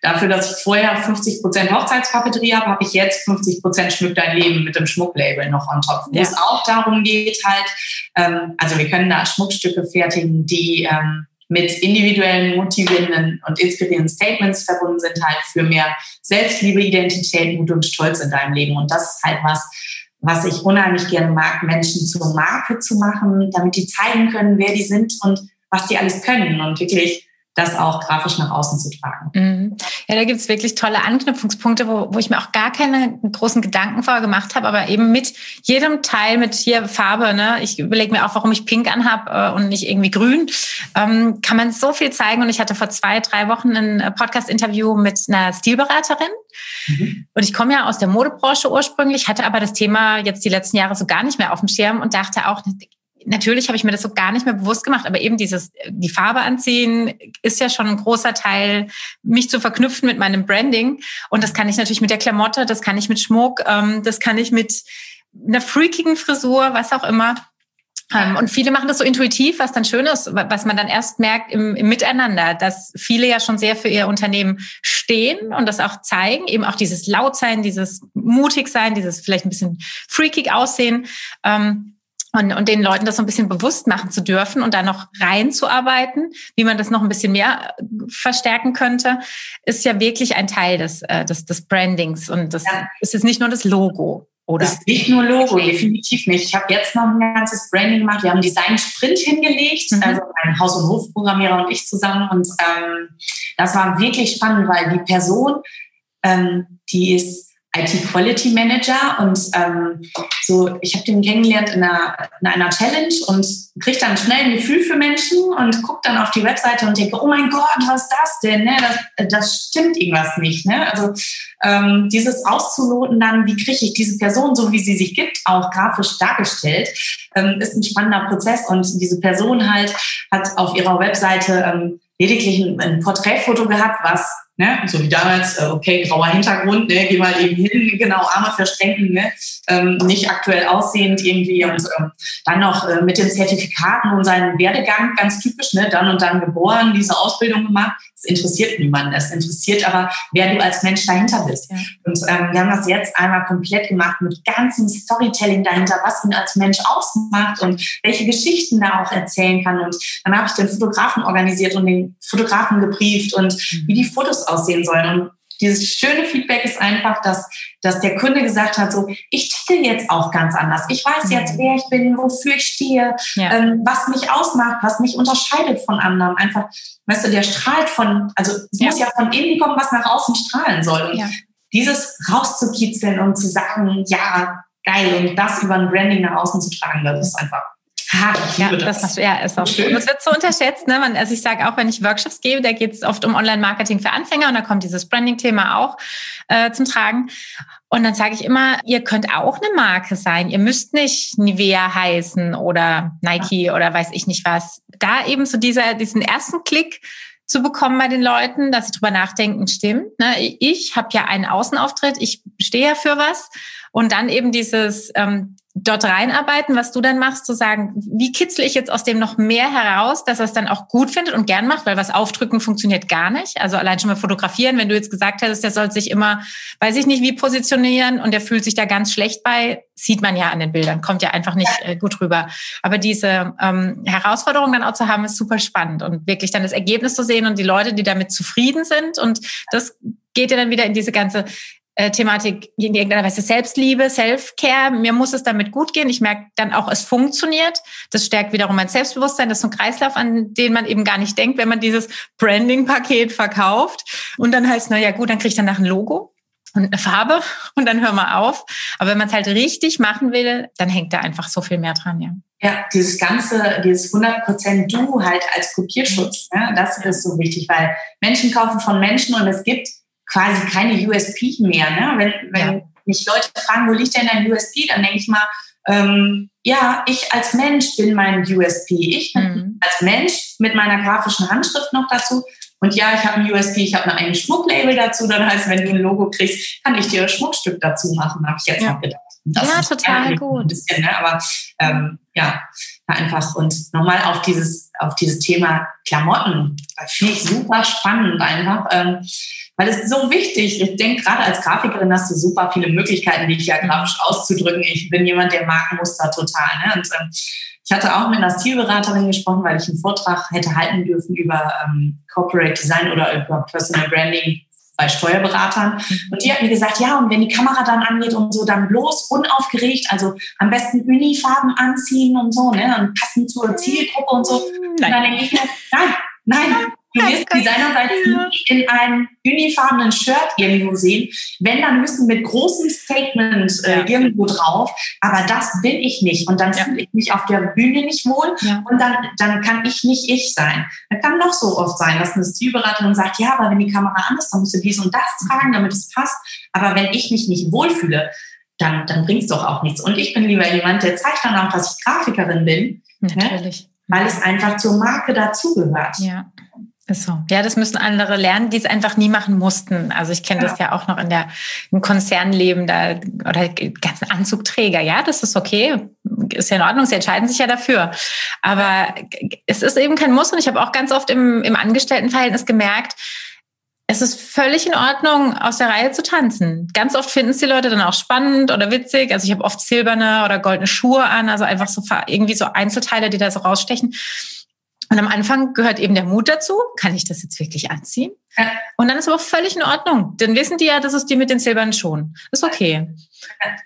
dafür, dass ich vorher 50 Prozent Hochzeitspapeterie habe, habe ich jetzt 50 Prozent Schmück dein Leben mit dem Schmucklabel noch on top. Wo ja. es auch darum geht halt, ähm, also wir können da Schmuckstücke fertigen, die ähm, mit individuellen, motivierenden und inspirierenden Statements verbunden sind, halt für mehr Selbstliebe, Identität, Mut und Stolz in deinem Leben. Und das ist halt was, was ich unheimlich gerne mag, Menschen zur Marke zu machen, damit die zeigen können, wer die sind und was die alles können. Und wirklich das auch grafisch nach außen zu tragen. Mhm. Ja, da gibt es wirklich tolle Anknüpfungspunkte, wo, wo ich mir auch gar keine großen Gedanken vorher gemacht habe, aber eben mit jedem Teil, mit hier Farbe, ne, ich überlege mir auch, warum ich pink anhab äh, und nicht irgendwie grün, ähm, kann man so viel zeigen. Und ich hatte vor zwei, drei Wochen ein äh, Podcast-Interview mit einer Stilberaterin. Mhm. Und ich komme ja aus der Modebranche ursprünglich, hatte aber das Thema jetzt die letzten Jahre so gar nicht mehr auf dem Schirm und dachte auch, natürlich habe ich mir das so gar nicht mehr bewusst gemacht, aber eben dieses, die Farbe anziehen ist ja schon ein großer Teil, mich zu verknüpfen mit meinem Branding. Und das kann ich natürlich mit der Klamotte, das kann ich mit Schmuck, ähm, das kann ich mit einer freakigen Frisur, was auch immer. Ähm, und viele machen das so intuitiv, was dann schön ist, was man dann erst merkt im, im Miteinander, dass viele ja schon sehr für ihr Unternehmen stehen und das auch zeigen, eben auch dieses Lautsein, dieses mutig sein, dieses vielleicht ein bisschen freakig aussehen. Ähm, und, und den Leuten das so ein bisschen bewusst machen zu dürfen und da noch reinzuarbeiten, wie man das noch ein bisschen mehr äh, verstärken könnte, ist ja wirklich ein Teil des, äh, des, des Brandings. Und das ja. ist jetzt nicht nur das Logo. Oder? Das ist nicht nur Logo, definitiv nicht. Ich habe jetzt noch ein ganzes Branding gemacht. Wir haben Design Sprint hingelegt, mhm. also ein Haus- und Hofprogrammierer und ich zusammen. Und ähm, das war wirklich spannend, weil die Person, ähm, die ist IT Quality Manager und ähm, so, ich habe den kennengelernt in einer, in einer Challenge und kriege dann schnell ein Gefühl für Menschen und gucke dann auf die Webseite und denke, oh mein Gott, was ist das denn? Ne? Das, das stimmt irgendwas nicht. Ne? Also ähm, dieses auszuloten dann, wie kriege ich diese Person, so wie sie sich gibt, auch grafisch dargestellt, ähm, ist ein spannender Prozess und diese Person halt hat auf ihrer Webseite ähm, lediglich ein, ein Porträtfoto gehabt, was Ne? So wie damals, äh, okay, grauer Hintergrund, ne? geh mal eben hin, genau, Arme verstrengen, ne? ähm, nicht aktuell aussehend irgendwie und ähm, dann noch äh, mit den Zertifikaten und seinem Werdegang, ganz typisch, ne? dann und dann geboren, diese Ausbildung gemacht. Das interessiert niemanden, das interessiert aber, wer du als Mensch dahinter bist. Ja. Und ähm, wir haben das jetzt einmal komplett gemacht mit ganzem Storytelling dahinter, was ihn als Mensch ausmacht und welche Geschichten da auch erzählen kann. Und dann habe ich den Fotografen organisiert und den Fotografen gebrieft und mhm. wie die Fotos aussehen sollen. Und dieses schöne Feedback ist einfach, dass, dass der Kunde gesagt hat, so, ich ticke jetzt auch ganz anders. Ich weiß jetzt, mhm. wer ich bin, wofür ich stehe, ja. ähm, was mich ausmacht, was mich unterscheidet von anderen. Einfach, weißt du, der strahlt von, also es ja. muss ja von innen kommen, was nach außen strahlen soll. Und ja. dieses rauszukitzeln und zu sagen, ja, geil, und das über ein Branding nach außen zu tragen, das ist einfach Ha, ja, das. das ja, ist auch schön. Das wird so unterschätzt. Ne? Man, also ich sage auch, wenn ich Workshops gebe, da geht es oft um Online-Marketing für Anfänger und da kommt dieses Branding-Thema auch äh, zum Tragen. Und dann sage ich immer, ihr könnt auch eine Marke sein. Ihr müsst nicht Nivea heißen oder Nike oder weiß ich nicht was. Da eben so dieser, diesen ersten Klick zu bekommen bei den Leuten, dass sie drüber nachdenken, stimmt. Ne? Ich habe ja einen Außenauftritt, ich stehe ja für was. Und dann eben dieses ähm, dort reinarbeiten, was du dann machst, zu sagen, wie kitzle ich jetzt aus dem noch mehr heraus, dass er es dann auch gut findet und gern macht, weil was aufdrücken funktioniert gar nicht. Also allein schon mal fotografieren, wenn du jetzt gesagt hättest, der soll sich immer, weiß ich nicht, wie positionieren und der fühlt sich da ganz schlecht bei, sieht man ja an den Bildern, kommt ja einfach nicht äh, gut rüber. Aber diese ähm, Herausforderung dann auch zu haben, ist super spannend und wirklich dann das Ergebnis zu sehen und die Leute, die damit zufrieden sind und das geht ja dann wieder in diese ganze äh, Thematik in irgendeiner Weise Selbstliebe, Self-Care. Mir muss es damit gut gehen. Ich merke dann auch, es funktioniert. Das stärkt wiederum mein Selbstbewusstsein. Das ist so ein Kreislauf, an den man eben gar nicht denkt, wenn man dieses Branding-Paket verkauft. Und dann heißt, na ja, gut, dann kriege ich danach ein Logo und eine Farbe und dann hör mal auf. Aber wenn man es halt richtig machen will, dann hängt da einfach so viel mehr dran, ja. Ja, dieses ganze, dieses 100% Du halt als Kopierschutz, ne, das ist so wichtig, weil Menschen kaufen von Menschen und es gibt quasi keine USP mehr. Ne? Wenn, wenn ja. mich Leute fragen, wo liegt denn dein USP, dann denke ich mal, ähm, ja, ich als Mensch bin mein USP. Ich mhm. als Mensch mit meiner grafischen Handschrift noch dazu. Und ja, ich habe ein USP, ich habe ein Schmucklabel dazu. Dann heißt, wenn du ein Logo kriegst, kann ich dir ein Schmuckstück dazu machen, habe ich jetzt ja. noch gedacht. Das ja, total gut. Ein bisschen, ne? Aber ähm, ja, einfach und nochmal auf dieses, auf dieses Thema Klamotten. Finde ich super spannend einfach. Ähm, weil es ist so wichtig. Ich denke, gerade als Grafikerin hast du super viele Möglichkeiten, dich ja grafisch auszudrücken. Ich bin jemand, der mag Muster total. Ne? Und ähm, ich hatte auch mit einer Stilberaterin gesprochen, weil ich einen Vortrag hätte halten dürfen über ähm, Corporate Design oder über Personal Branding bei Steuerberatern. Mhm. Und die hat mir gesagt, ja, und wenn die Kamera dann angeht und so, dann bloß unaufgeregt, also am besten Unifarben anziehen und so, ne, und passend zur Zielgruppe und so. Nein. Und dann denke ich mir, nein, nein, Du wirst Designerseits nicht in einem unifarbenen Shirt irgendwo sehen. Wenn, dann müssen mit großem Statement äh, irgendwo drauf. Aber das bin ich nicht. Und dann ja. fühle ich mich auf der Bühne nicht wohl. Ja. Und dann, dann kann ich nicht ich sein. Das kann noch so oft sein, dass eine Stilberaterin sagt, ja, aber wenn die Kamera an ist, dann musst du dies und das tragen, damit es passt. Aber wenn ich mich nicht wohlfühle, dann, dann bringt es doch auch nichts. Und ich bin lieber jemand, der zeigt dann auch, dass ich Grafikerin bin. Ne? Natürlich. Ne? Weil es einfach zur Marke dazugehört. Ja. Ist so. Ja, das müssen andere lernen, die es einfach nie machen mussten. Also ich kenne ja. das ja auch noch in der im Konzernleben da oder ganzen Anzugträger. Ja, das ist okay, ist ja in Ordnung. Sie entscheiden sich ja dafür. Aber es ist eben kein Muss. Und ich habe auch ganz oft im, im Angestelltenverhältnis gemerkt, es ist völlig in Ordnung, aus der Reihe zu tanzen. Ganz oft finden es die Leute dann auch spannend oder witzig. Also ich habe oft silberne oder goldene Schuhe an, also einfach so irgendwie so Einzelteile, die da so rausstechen. Und am Anfang gehört eben der Mut dazu. Kann ich das jetzt wirklich anziehen? Ja. Und dann ist aber auch völlig in Ordnung. Dann wissen die ja, das ist die mit den silbernen Schuhen. Ist okay.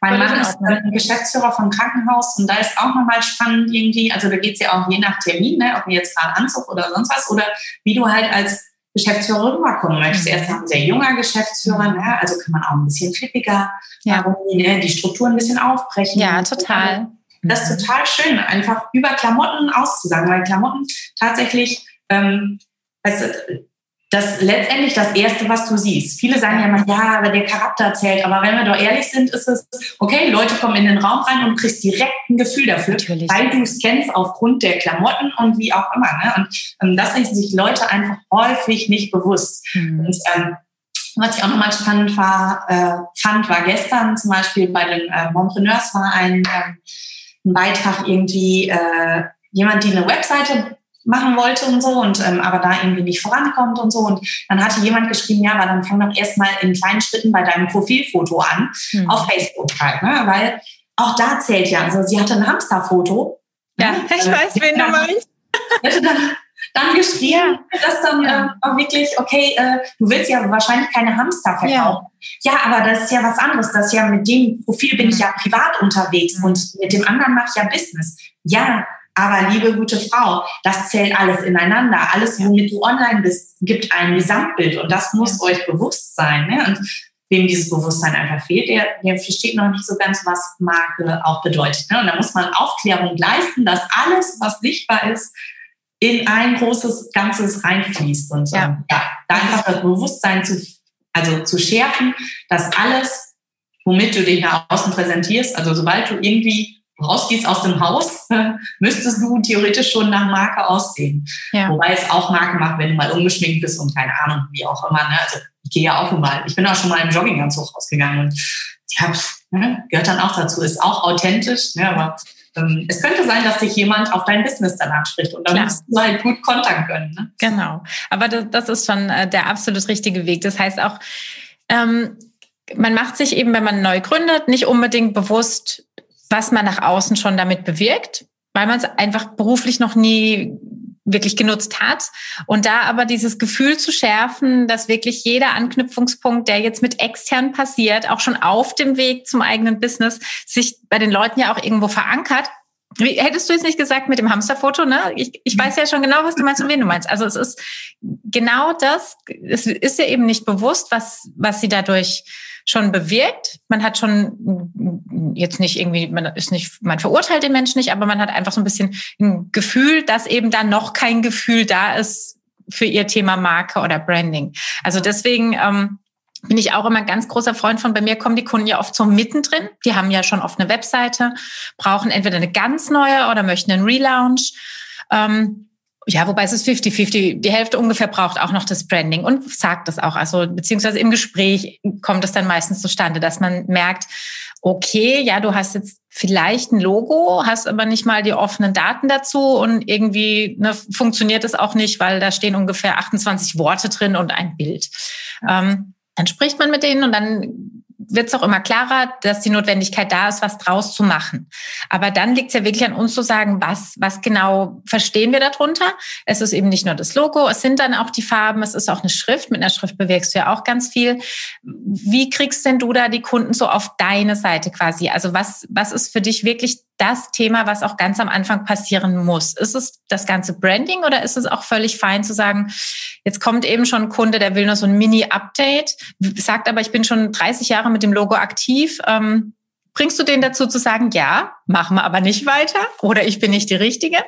Mein Mann ist ein Geschäftsführer vom Krankenhaus und da ist auch nochmal spannend irgendwie, also da geht es ja auch je nach Termin, ne, ob du jetzt gerade Anzug oder sonst was oder wie du halt als Geschäftsführer rüberkommen möchtest. Er ist ein sehr junger Geschäftsführer, ne? also kann man auch ein bisschen flippiger, ja. ne? die Struktur ein bisschen aufbrechen. Ja, total. Das ist total schön, einfach über Klamotten auszusagen, weil Klamotten tatsächlich, ähm, du, das letztendlich das Erste, was du siehst. Viele sagen ja immer, ja, aber der Charakter zählt. Aber wenn wir doch ehrlich sind, ist es, okay, Leute kommen in den Raum rein und kriegst direkt ein Gefühl dafür, Natürlich. weil du es kennst aufgrund der Klamotten und wie auch immer. Ne? Und ähm, das sind sich Leute einfach häufig nicht bewusst. Mhm. Und ähm, was ich auch nochmal spannend war, äh, fand, war gestern zum Beispiel bei den äh, Montpreneurs war ein, äh, ein Beitrag irgendwie, äh, jemand, die eine Webseite machen wollte und so und ähm, aber da irgendwie nicht vorankommt und so und dann hatte jemand geschrieben, ja, aber dann fang doch erstmal in kleinen Schritten bei deinem Profilfoto an mhm. auf Facebook halt, ne? weil auch da zählt ja, also sie hatte ein Hamsterfoto. Ja, ich äh, weiß, wen du [LAUGHS] meinst. Dann, geschrieben, ja. dass dann ja. äh, auch wirklich, okay, äh, du willst ja wahrscheinlich keine Hamster verkaufen. Ja. ja. aber das ist ja was anderes. Das ja mit dem Profil bin mhm. ich ja privat unterwegs mhm. und mit dem anderen mache ich ja Business. Ja, aber liebe gute Frau, das zählt alles ineinander. Alles, womit du online bist, gibt ein Gesamtbild und das muss euch bewusst sein. Ne? Und wem dieses Bewusstsein einfach fehlt, der, der versteht noch nicht so ganz, was Marke auch bedeutet. Ne? Und da muss man Aufklärung leisten, dass alles, was sichtbar ist, in ein großes Ganzes reinfließt. Und ja, ähm, ja da einfach das Bewusstsein zu, also zu schärfen, dass alles, womit du dich nach außen präsentierst, also sobald du irgendwie rausgehst aus dem Haus, [LAUGHS] müsstest du theoretisch schon nach Marke aussehen. Ja. Wobei es auch Marke macht, wenn du mal ungeschminkt bist und keine Ahnung, wie auch immer. Ne? Also ich gehe ja auch mal, ich bin auch schon mal im Jogginganzug rausgegangen und ja, ne, gehört dann auch dazu, ist auch authentisch, ne, aber ähm, es könnte sein, dass dich jemand auf dein Business dann anspricht und dann Klar. musst du halt gut kontern können. Ne? Genau, aber das, das, ist schon äh, der absolut richtige Weg. Das heißt auch, ähm, man macht sich eben, wenn man neu gründet, nicht unbedingt bewusst, was man nach außen schon damit bewirkt, weil man es einfach beruflich noch nie wirklich genutzt hat. Und da aber dieses Gefühl zu schärfen, dass wirklich jeder Anknüpfungspunkt, der jetzt mit extern passiert, auch schon auf dem Weg zum eigenen Business, sich bei den Leuten ja auch irgendwo verankert. Wie, hättest du jetzt nicht gesagt mit dem Hamsterfoto, ne? Ich, ich weiß ja schon genau, was du meinst und wen du meinst. Also es ist genau das, es ist ja eben nicht bewusst, was, was sie dadurch schon bewirkt. Man hat schon jetzt nicht irgendwie, man ist nicht, man verurteilt den Menschen nicht, aber man hat einfach so ein bisschen ein Gefühl, dass eben da noch kein Gefühl da ist für ihr Thema Marke oder Branding. Also deswegen ähm, bin ich auch immer ein ganz großer Freund von. Bei mir kommen die Kunden ja oft so mittendrin. Die haben ja schon oft eine Webseite, brauchen entweder eine ganz neue oder möchten einen Relaunch. Ähm, ja, wobei es ist 50-50. Die Hälfte ungefähr braucht auch noch das Branding und sagt das auch. Also, beziehungsweise im Gespräch kommt es dann meistens zustande, dass man merkt, okay, ja, du hast jetzt vielleicht ein Logo, hast aber nicht mal die offenen Daten dazu und irgendwie ne, funktioniert es auch nicht, weil da stehen ungefähr 28 Worte drin und ein Bild. Ähm, dann spricht man mit denen und dann wird es auch immer klarer, dass die Notwendigkeit da ist, was draus zu machen. Aber dann liegt es ja wirklich an uns zu sagen, was, was genau verstehen wir darunter. Es ist eben nicht nur das Logo, es sind dann auch die Farben, es ist auch eine Schrift. Mit einer Schrift bewirkst du ja auch ganz viel. Wie kriegst denn du da die Kunden so auf deine Seite quasi? Also was, was ist für dich wirklich das Thema, was auch ganz am Anfang passieren muss? Ist es das ganze Branding oder ist es auch völlig fein zu sagen, jetzt kommt eben schon ein Kunde, der will nur so ein Mini-Update, sagt aber, ich bin schon 30 Jahre mit dem Logo aktiv. Ähm, bringst du den dazu zu sagen, ja, machen wir aber nicht weiter oder ich bin nicht die Richtige?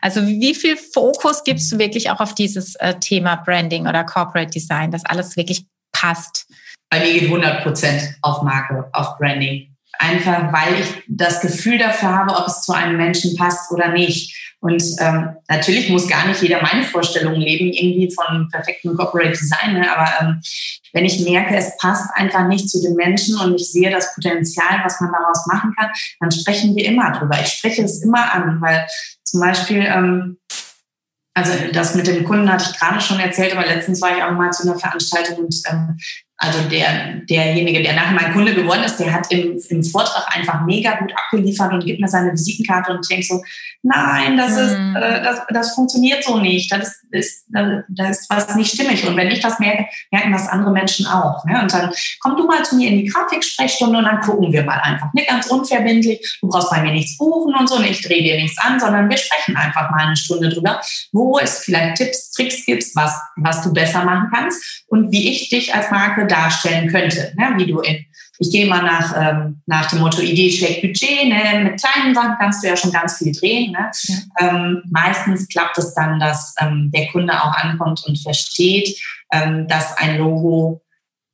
Also wie viel Fokus gibst du wirklich auch auf dieses äh, Thema Branding oder Corporate Design, dass alles wirklich passt? Bei mir geht 100 Prozent auf Marke, auf Branding einfach weil ich das Gefühl dafür habe, ob es zu einem Menschen passt oder nicht. Und ähm, natürlich muss gar nicht jeder meine Vorstellungen leben, irgendwie von perfektem Corporate Design, ne? aber ähm, wenn ich merke, es passt einfach nicht zu den Menschen und ich sehe das Potenzial, was man daraus machen kann, dann sprechen wir immer drüber. Ich spreche es immer an, weil zum Beispiel ähm, also das mit dem Kunden hatte ich gerade schon erzählt, aber letztens war ich auch mal zu einer Veranstaltung und ähm, also der, derjenige, der nachher mein Kunde geworden ist, der hat im, im Vortrag einfach mega gut abgeliefert und gibt mir seine Visitenkarte und ich denke so, nein, das ist, mhm. äh, das, das funktioniert so nicht, das ist, ist, da ist was nicht stimmig. Und wenn ich das merke, merken das andere Menschen auch. Ne? Und dann komm du mal zu mir in die Grafiksprechstunde und dann gucken wir mal einfach. Ne? Ganz unverbindlich, du brauchst bei mir nichts buchen und so, und ich drehe dir nichts an, sondern wir sprechen einfach mal eine Stunde drüber, wo es vielleicht Tipps, Tricks gibt, was, was du besser machen kannst und wie ich dich als Marke darstellen könnte, ne? wie du in ich gehe mal nach, ähm, nach dem Motto Idee schlägt Budget. Ne? Mit kleinen Sachen kannst du ja schon ganz viel drehen. Ne? Ja. Ähm, meistens klappt es dann, dass ähm, der Kunde auch ankommt und versteht, ähm, dass ein Logo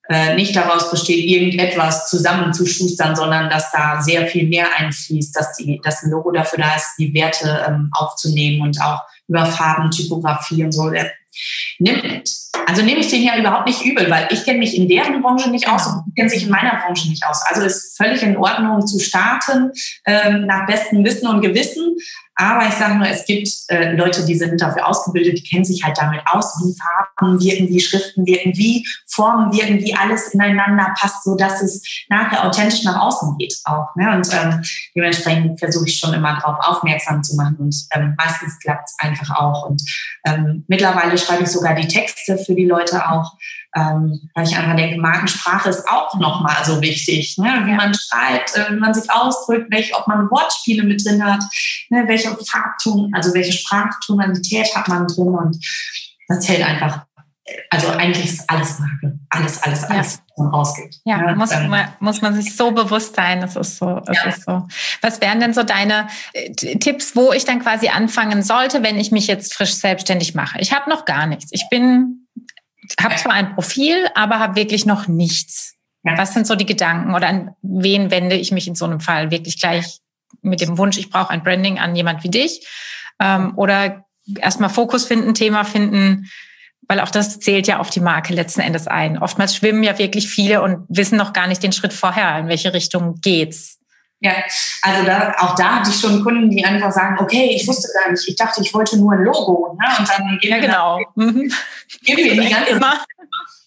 äh, nicht daraus besteht, irgendetwas zusammenzuschustern, sondern dass da sehr viel mehr einfließt, dass, die, dass ein Logo dafür da ist, die Werte ähm, aufzunehmen und auch über Farben, Typografie und so. Der nimmt also nehme ich den ja überhaupt nicht übel, weil ich kenne mich in deren Branche nicht aus und kennen sich in meiner Branche nicht aus. Also ist völlig in Ordnung zu starten ähm, nach bestem Wissen und Gewissen. Aber ich sage nur, es gibt äh, Leute, die sind dafür ausgebildet, die kennen sich halt damit aus, wie Farben wirken, wie Schriften wirken, wie Formen wirken, wie alles ineinander passt, so dass es nachher authentisch nach außen geht auch. Ne? Und ähm, dementsprechend versuche ich schon immer darauf aufmerksam zu machen und ähm, meistens klappt es einfach auch. Und ähm, mittlerweile schreibe ich sogar die Texte für die Leute auch, ähm, weil ich einfach denke, Markensprache ist auch nochmal so wichtig, ne? wie man schreibt, äh, wie man sich ausdrückt, welche, ob man Wortspiele mit drin hat, ne? welche Farbton, also welche Sprachtonalität hat man drin und das hält einfach, also eigentlich ist alles Marke, alles, alles, alles. Ja. rausgeht. Ja, ja muss, ähm, man, muss man sich so bewusst sein, das ist so, das ja. ist so. Was wären denn so deine äh, Tipps, wo ich dann quasi anfangen sollte, wenn ich mich jetzt frisch selbstständig mache? Ich habe noch gar nichts. Ich bin habe zwar ein Profil, aber habe wirklich noch nichts. Ja. Was sind so die Gedanken oder an wen wende ich mich in so einem Fall wirklich gleich mit dem Wunsch, ich brauche ein Branding an jemand wie dich. Ähm, oder erstmal Fokus finden, Thema finden, weil auch das zählt ja auf die Marke letzten Endes ein. Oftmals schwimmen ja wirklich viele und wissen noch gar nicht den Schritt vorher, in welche Richtung geht's. Ja, also da, auch da hatte ich schon Kunden, die einfach sagen, okay, ich wusste gar nicht, ich dachte, ich wollte nur ein Logo. Ne? Und dann geben ja, genau. wir, mhm. geben wir die ganze.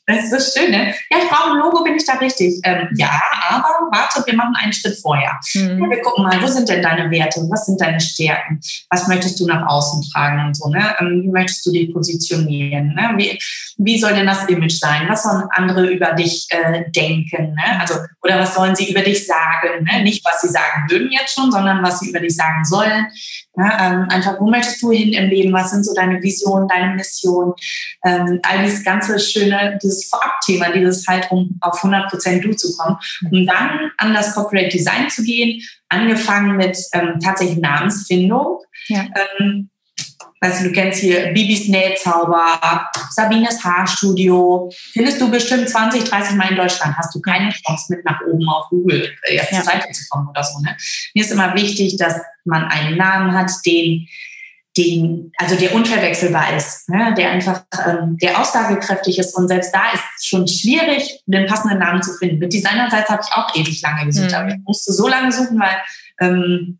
Das ist das Schöne. Ja, ich brauche ein Logo, bin ich da richtig? Ähm, ja, aber warte, wir machen einen Schritt vorher. Mhm. Ja, wir gucken mal, wo sind denn deine Werte? Was sind deine Stärken? Was möchtest du nach außen tragen und so? Ne? Ähm, wie möchtest du dich positionieren? Ne? Wie, wie soll denn das Image sein? Was sollen andere über dich äh, denken? Ne? Also, oder was sollen sie über dich sagen? Ne? Nicht, was sie sagen würden jetzt schon, sondern was sie über dich sagen sollen. Ja, ähm, einfach, wo möchtest du hin im Leben? Was sind so deine Visionen, deine Mission? Ähm, all dieses ganze schöne, dieses Vorabthema, dieses halt, um auf 100 Prozent du zu kommen, um dann an das Corporate Design zu gehen, angefangen mit ähm, tatsächlich Namensfindung. Ja. Ähm, Weißt du, du kennst hier Bibis Nähzauber, Sabines Haarstudio. Findest du bestimmt 20, 30 Mal in Deutschland, hast du keine Chance mit nach oben auf Google äh, erst ja. Seite zu kommen oder so. Ne? Mir ist immer wichtig, dass man einen Namen hat, den, den, also der unverwechselbar ist, ne? der einfach, ähm, der aussagekräftig ist. Und selbst da ist es schon schwierig, den passenden Namen zu finden. Mit Designerseits habe ich auch ewig lange gesucht, mhm. aber ich musste so lange suchen, weil ähm,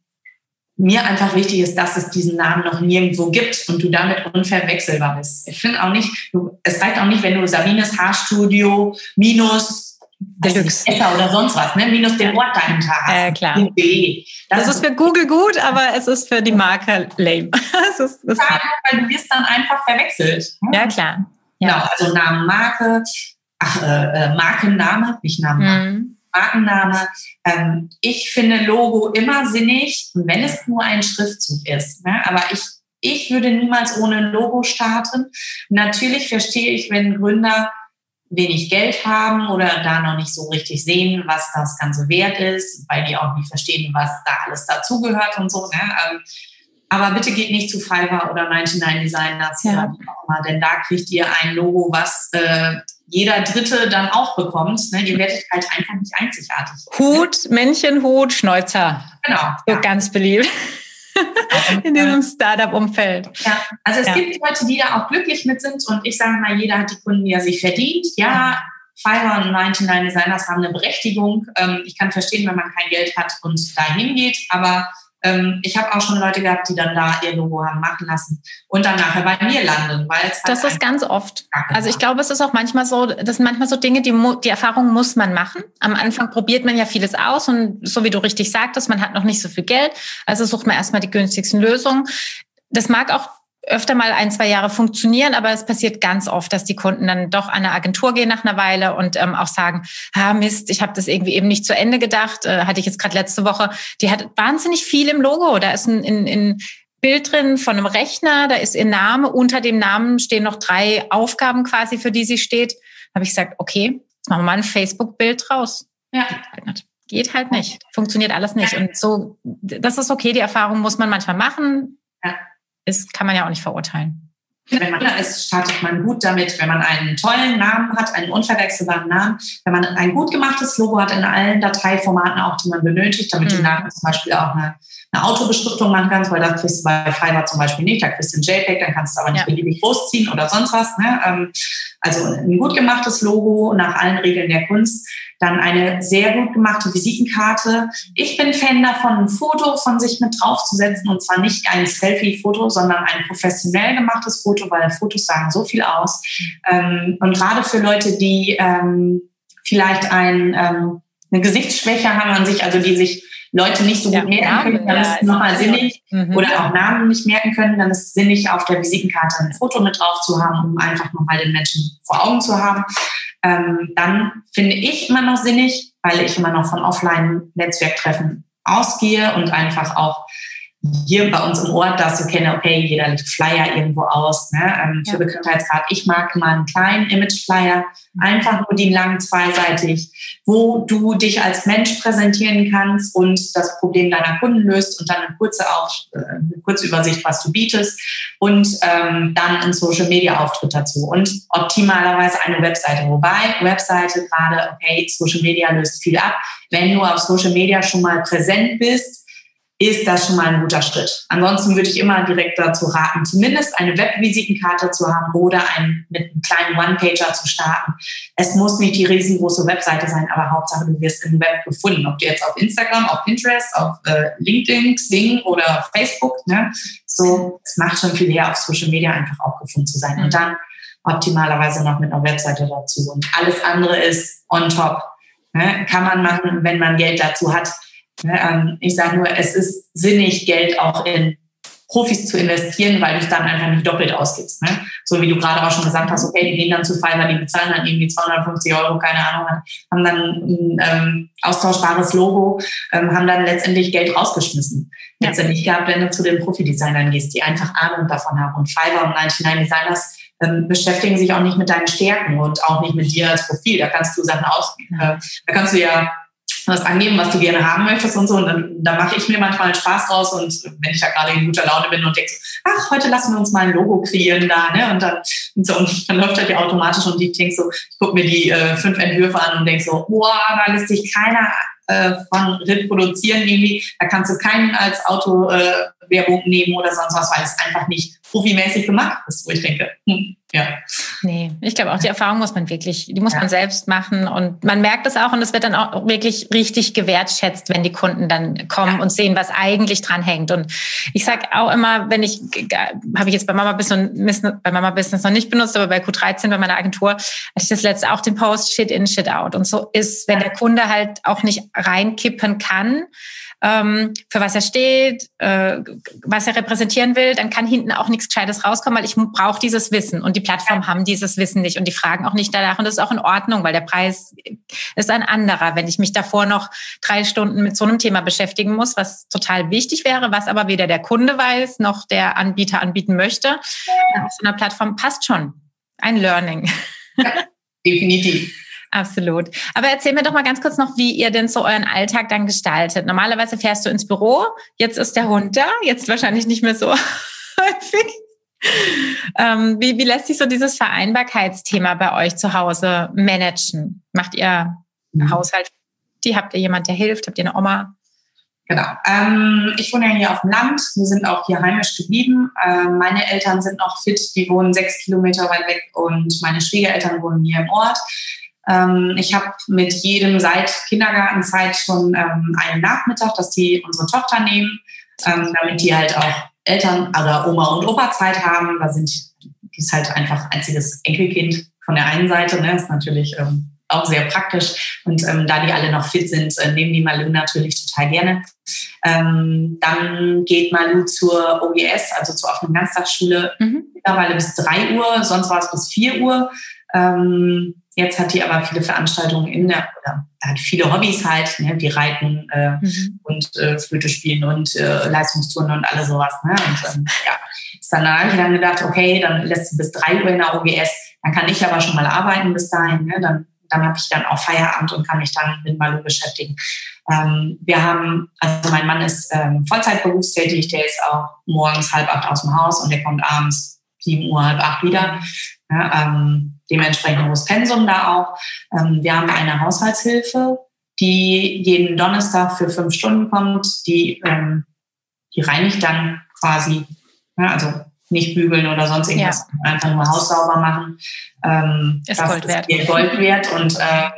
mir einfach wichtig ist, dass es diesen Namen noch nirgendwo gibt und du damit unverwechselbar bist. Ich finde auch nicht, es reicht auch nicht, wenn du Sabines Haarstudio minus Deluxe oder sonst was, ne? minus den Ort dahinter hast. Äh, klar. Das, das, ist für Google gut, aber es ist für die Marke lame. [LAUGHS] das ist, das ja, weil du wirst dann einfach verwechselt. Ne? Ja, klar. Ja. Genau, also Namen, Marke, ach, äh, äh Markenname, nicht Namen. Mhm. Markenname. Ähm, ich finde Logo immer sinnig, wenn es nur ein Schriftzug ist. Ne? Aber ich, ich würde niemals ohne Logo starten. Natürlich verstehe ich, wenn Gründer wenig Geld haben oder da noch nicht so richtig sehen, was das Ganze wert ist, weil die auch nicht verstehen, was da alles dazugehört und so. Ne? Ähm, aber bitte geht nicht zu Fiverr oder 99 Designers, ja. denn da kriegt ihr ein Logo, was äh, jeder Dritte dann auch bekommt. Ne? Ihr werdet halt einfach nicht einzigartig. Hut, Männchenhut, Schnäuzer. Genau. So ja. ganz beliebt. [LAUGHS] in diesem Startup-Umfeld. Ja, also es ja. gibt Leute, die da auch glücklich mit sind und ich sage mal, jeder hat die Kunden, die er sich verdient. Ja, Fiverr und 99 Designers haben eine Berechtigung. Ähm, ich kann verstehen, wenn man kein Geld hat und dahin geht, aber ähm, ich habe auch schon Leute gehabt, die dann da ihr Logo haben machen lassen und dann nachher bei mir landen, weil es halt Das ist ganz oft. Also ich glaube, es ist auch manchmal so, das sind manchmal so Dinge, die, die Erfahrung muss man machen. Am Anfang probiert man ja vieles aus und so wie du richtig sagtest, man hat noch nicht so viel Geld, also sucht man erstmal die günstigsten Lösungen. Das mag auch öfter mal ein, zwei Jahre funktionieren, aber es passiert ganz oft, dass die Kunden dann doch an eine Agentur gehen nach einer Weile und ähm, auch sagen, ah Mist, ich habe das irgendwie eben nicht zu Ende gedacht, äh, hatte ich jetzt gerade letzte Woche. Die hat wahnsinnig viel im Logo. Da ist ein, ein, ein Bild drin von einem Rechner, da ist ihr Name, unter dem Namen stehen noch drei Aufgaben quasi, für die sie steht. Da habe ich gesagt, okay, jetzt machen wir mal ein Facebook-Bild raus. Ja. Geht halt nicht. Funktioniert alles nicht. Und so, das ist okay, die Erfahrung muss man manchmal machen. Ja ist, kann man ja auch nicht verurteilen. Wenn man ist, startet man gut damit, wenn man einen tollen Namen hat, einen unverwechselbaren Namen, wenn man ein gut gemachtes Logo hat in allen Dateiformaten auch, die man benötigt, damit mhm. du nachher zum Beispiel auch eine, eine Autobeschriftung machen kannst, weil das kriegst du bei Fiverr zum Beispiel nicht, da kriegst du ein JPEG, dann kannst du aber nicht ja. beliebig großziehen oder sonst was. Ne? Also ein gut gemachtes Logo nach allen Regeln der Kunst dann eine sehr gut gemachte Visitenkarte. Ich bin Fan davon, ein Foto von sich mit draufzusetzen und zwar nicht ein Selfie-Foto, sondern ein professionell gemachtes Foto, weil Fotos sagen so viel aus. Ähm, und gerade für Leute, die ähm, vielleicht ein, ähm, eine Gesichtsschwäche haben an sich, also die sich Leute nicht so gut ja, merken können, dann ist es nochmal sinnig mhm. oder auch Namen nicht merken können, dann ist es sinnig, auf der Visitenkarte ein Foto mit drauf zu haben, um einfach nochmal den Menschen vor Augen zu haben ähm, dann finde ich immer noch sinnig, weil ich immer noch von Offline-Netzwerktreffen ausgehe und einfach auch hier bei uns im Ort, dass du kenne, okay, jeder legt Flyer irgendwo aus ne, ähm, für ja. Bekanntheitsgrad. Ich mag immer einen kleinen Image-Flyer, einfach nur die lang zweiseitig, wo du dich als Mensch präsentieren kannst und das Problem deiner Kunden löst und dann eine kurze, Auf, äh, eine kurze Übersicht, was du bietest und ähm, dann ein Social-Media-Auftritt dazu und optimalerweise eine Webseite. Wobei Webseite gerade, okay, Social Media löst viel ab. Wenn du auf Social Media schon mal präsent bist, ist das schon mal ein guter Schritt. Ansonsten würde ich immer direkt dazu raten, zumindest eine Webvisitenkarte zu haben oder ein, mit einem kleinen One-Pager zu starten. Es muss nicht die riesengroße Webseite sein, aber Hauptsache, du wirst im Web gefunden. Ob du jetzt auf Instagram, auf Pinterest, auf äh, LinkedIn, Xing oder auf Facebook, ne? so, es macht schon viel her, auf Social Media einfach auch gefunden zu sein. Und dann optimalerweise noch mit einer Webseite dazu. Und alles andere ist on top. Ne? Kann man machen, wenn man Geld dazu hat ich sage nur, es ist sinnig, Geld auch in Profis zu investieren, weil du es dann einfach nicht doppelt ausgibst. Ne? So wie du gerade auch schon gesagt hast, okay, die gehen dann zu Fiverr, die bezahlen dann irgendwie 250 Euro, keine Ahnung, haben dann ein ähm, austauschbares Logo, ähm, haben dann letztendlich Geld rausgeschmissen. Ja. Letztendlich gehabt, wenn du zu den Profidesignern gehst, die einfach Ahnung davon haben. Und Fiverr und 99 Designers ähm, beschäftigen sich auch nicht mit deinen Stärken und auch nicht mit dir als Profil. Da kannst du Sachen aus, äh, da kannst du ja was angeben, was du gerne haben möchtest und so. Und dann, da mache ich mir manchmal Spaß draus. Und wenn ich da gerade in guter Laune bin und denke, ach, heute lassen wir uns mal ein Logo kreieren da, ne? Und dann, und so, und dann läuft halt ja automatisch und ich denke so, ich gucke mir die äh, fünf Entwürfe an und denke so, boah, da lässt sich keiner äh, von reproduzieren irgendwie. Da kannst du keinen als Autowerbung äh, nehmen oder sonst was, weil es einfach nicht profimäßig gemacht ist, wo ich denke, hm, ja. Nee, ich glaube auch, die Erfahrung muss man wirklich, die muss ja. man selbst machen und man merkt es auch und es wird dann auch wirklich richtig gewertschätzt, wenn die Kunden dann kommen ja. und sehen, was eigentlich dran hängt. Und ich sage auch immer, wenn ich, habe ich jetzt bei Mama Business, bei Mama Business noch nicht benutzt, aber bei Q13 bei meiner Agentur hatte ich das letzte auch den Post Shit in, Shit out. Und so ist, wenn der Kunde halt auch nicht reinkippen kann, ähm, für was er steht, äh, was er repräsentieren will, dann kann hinten auch nichts Gescheites rauskommen, weil ich brauche dieses Wissen und die Plattformen haben dieses Wissen nicht und die fragen auch nicht danach und das ist auch in Ordnung, weil der Preis ist ein anderer. Wenn ich mich davor noch drei Stunden mit so einem Thema beschäftigen muss, was total wichtig wäre, was aber weder der Kunde weiß noch der Anbieter anbieten möchte, auf so einer Plattform passt schon. Ein Learning. Ja, definitiv. Absolut. Aber erzähl mir doch mal ganz kurz noch, wie ihr denn so euren Alltag dann gestaltet. Normalerweise fährst du ins Büro, jetzt ist der Hund da, jetzt wahrscheinlich nicht mehr so [LAUGHS] häufig. Ähm, wie, wie lässt sich so dieses Vereinbarkeitsthema bei euch zu Hause managen? Macht ihr mhm. Haushalt? Die habt ihr jemand, der hilft? Habt ihr eine Oma? Genau. Ähm, ich wohne ja hier auf dem Land. Wir sind auch hier heimisch geblieben. Ähm, meine Eltern sind noch fit. Die wohnen sechs Kilometer weit weg und meine Schwiegereltern wohnen hier im Ort. Ähm, ich habe mit jedem seit Kindergartenzeit schon ähm, einen Nachmittag, dass die unsere Tochter nehmen, ähm, damit die halt auch Eltern oder Oma und Opa Zeit haben. Da sind die ist halt einfach einziges Enkelkind von der einen Seite, ne, ist natürlich auch sehr praktisch. Und ähm, da die alle noch fit sind, äh, nehmen die Malu natürlich total gerne. Ähm, dann geht Malu zur OGS, also zur offenen Ganztagsschule, mhm. mittlerweile bis 3 Uhr, sonst war es bis 4 Uhr. Ähm, Jetzt hat die aber viele Veranstaltungen in der, oder hat viele Hobbys halt, ne, wie Reiten äh, mhm. und äh, Flöte spielen und äh, Leistungstouren und alles sowas. Ne? Und ähm, ja, ist dann, da habe ich dann gedacht, okay, dann lässt sie bis drei Uhr in der OGS, dann kann ich aber schon mal arbeiten bis dahin. Ne? Dann, dann habe ich dann auch Feierabend und kann mich dann mit Malu beschäftigen. Ähm, wir haben, also mein Mann ist ähm, Vollzeitberufstätig, der ist auch morgens halb acht aus dem Haus und der kommt abends sieben Uhr, halb acht wieder. Ja, ähm, dementsprechend hohes Pensum da auch. Ähm, wir haben eine Haushaltshilfe, die jeden Donnerstag für fünf Stunden kommt. Die, ähm, die reinigt dann quasi, ja, also nicht bügeln oder sonst irgendwas, ja. einfach nur Haus sauber machen. Ähm, ist das Gold wert. Ist Gold wert und äh,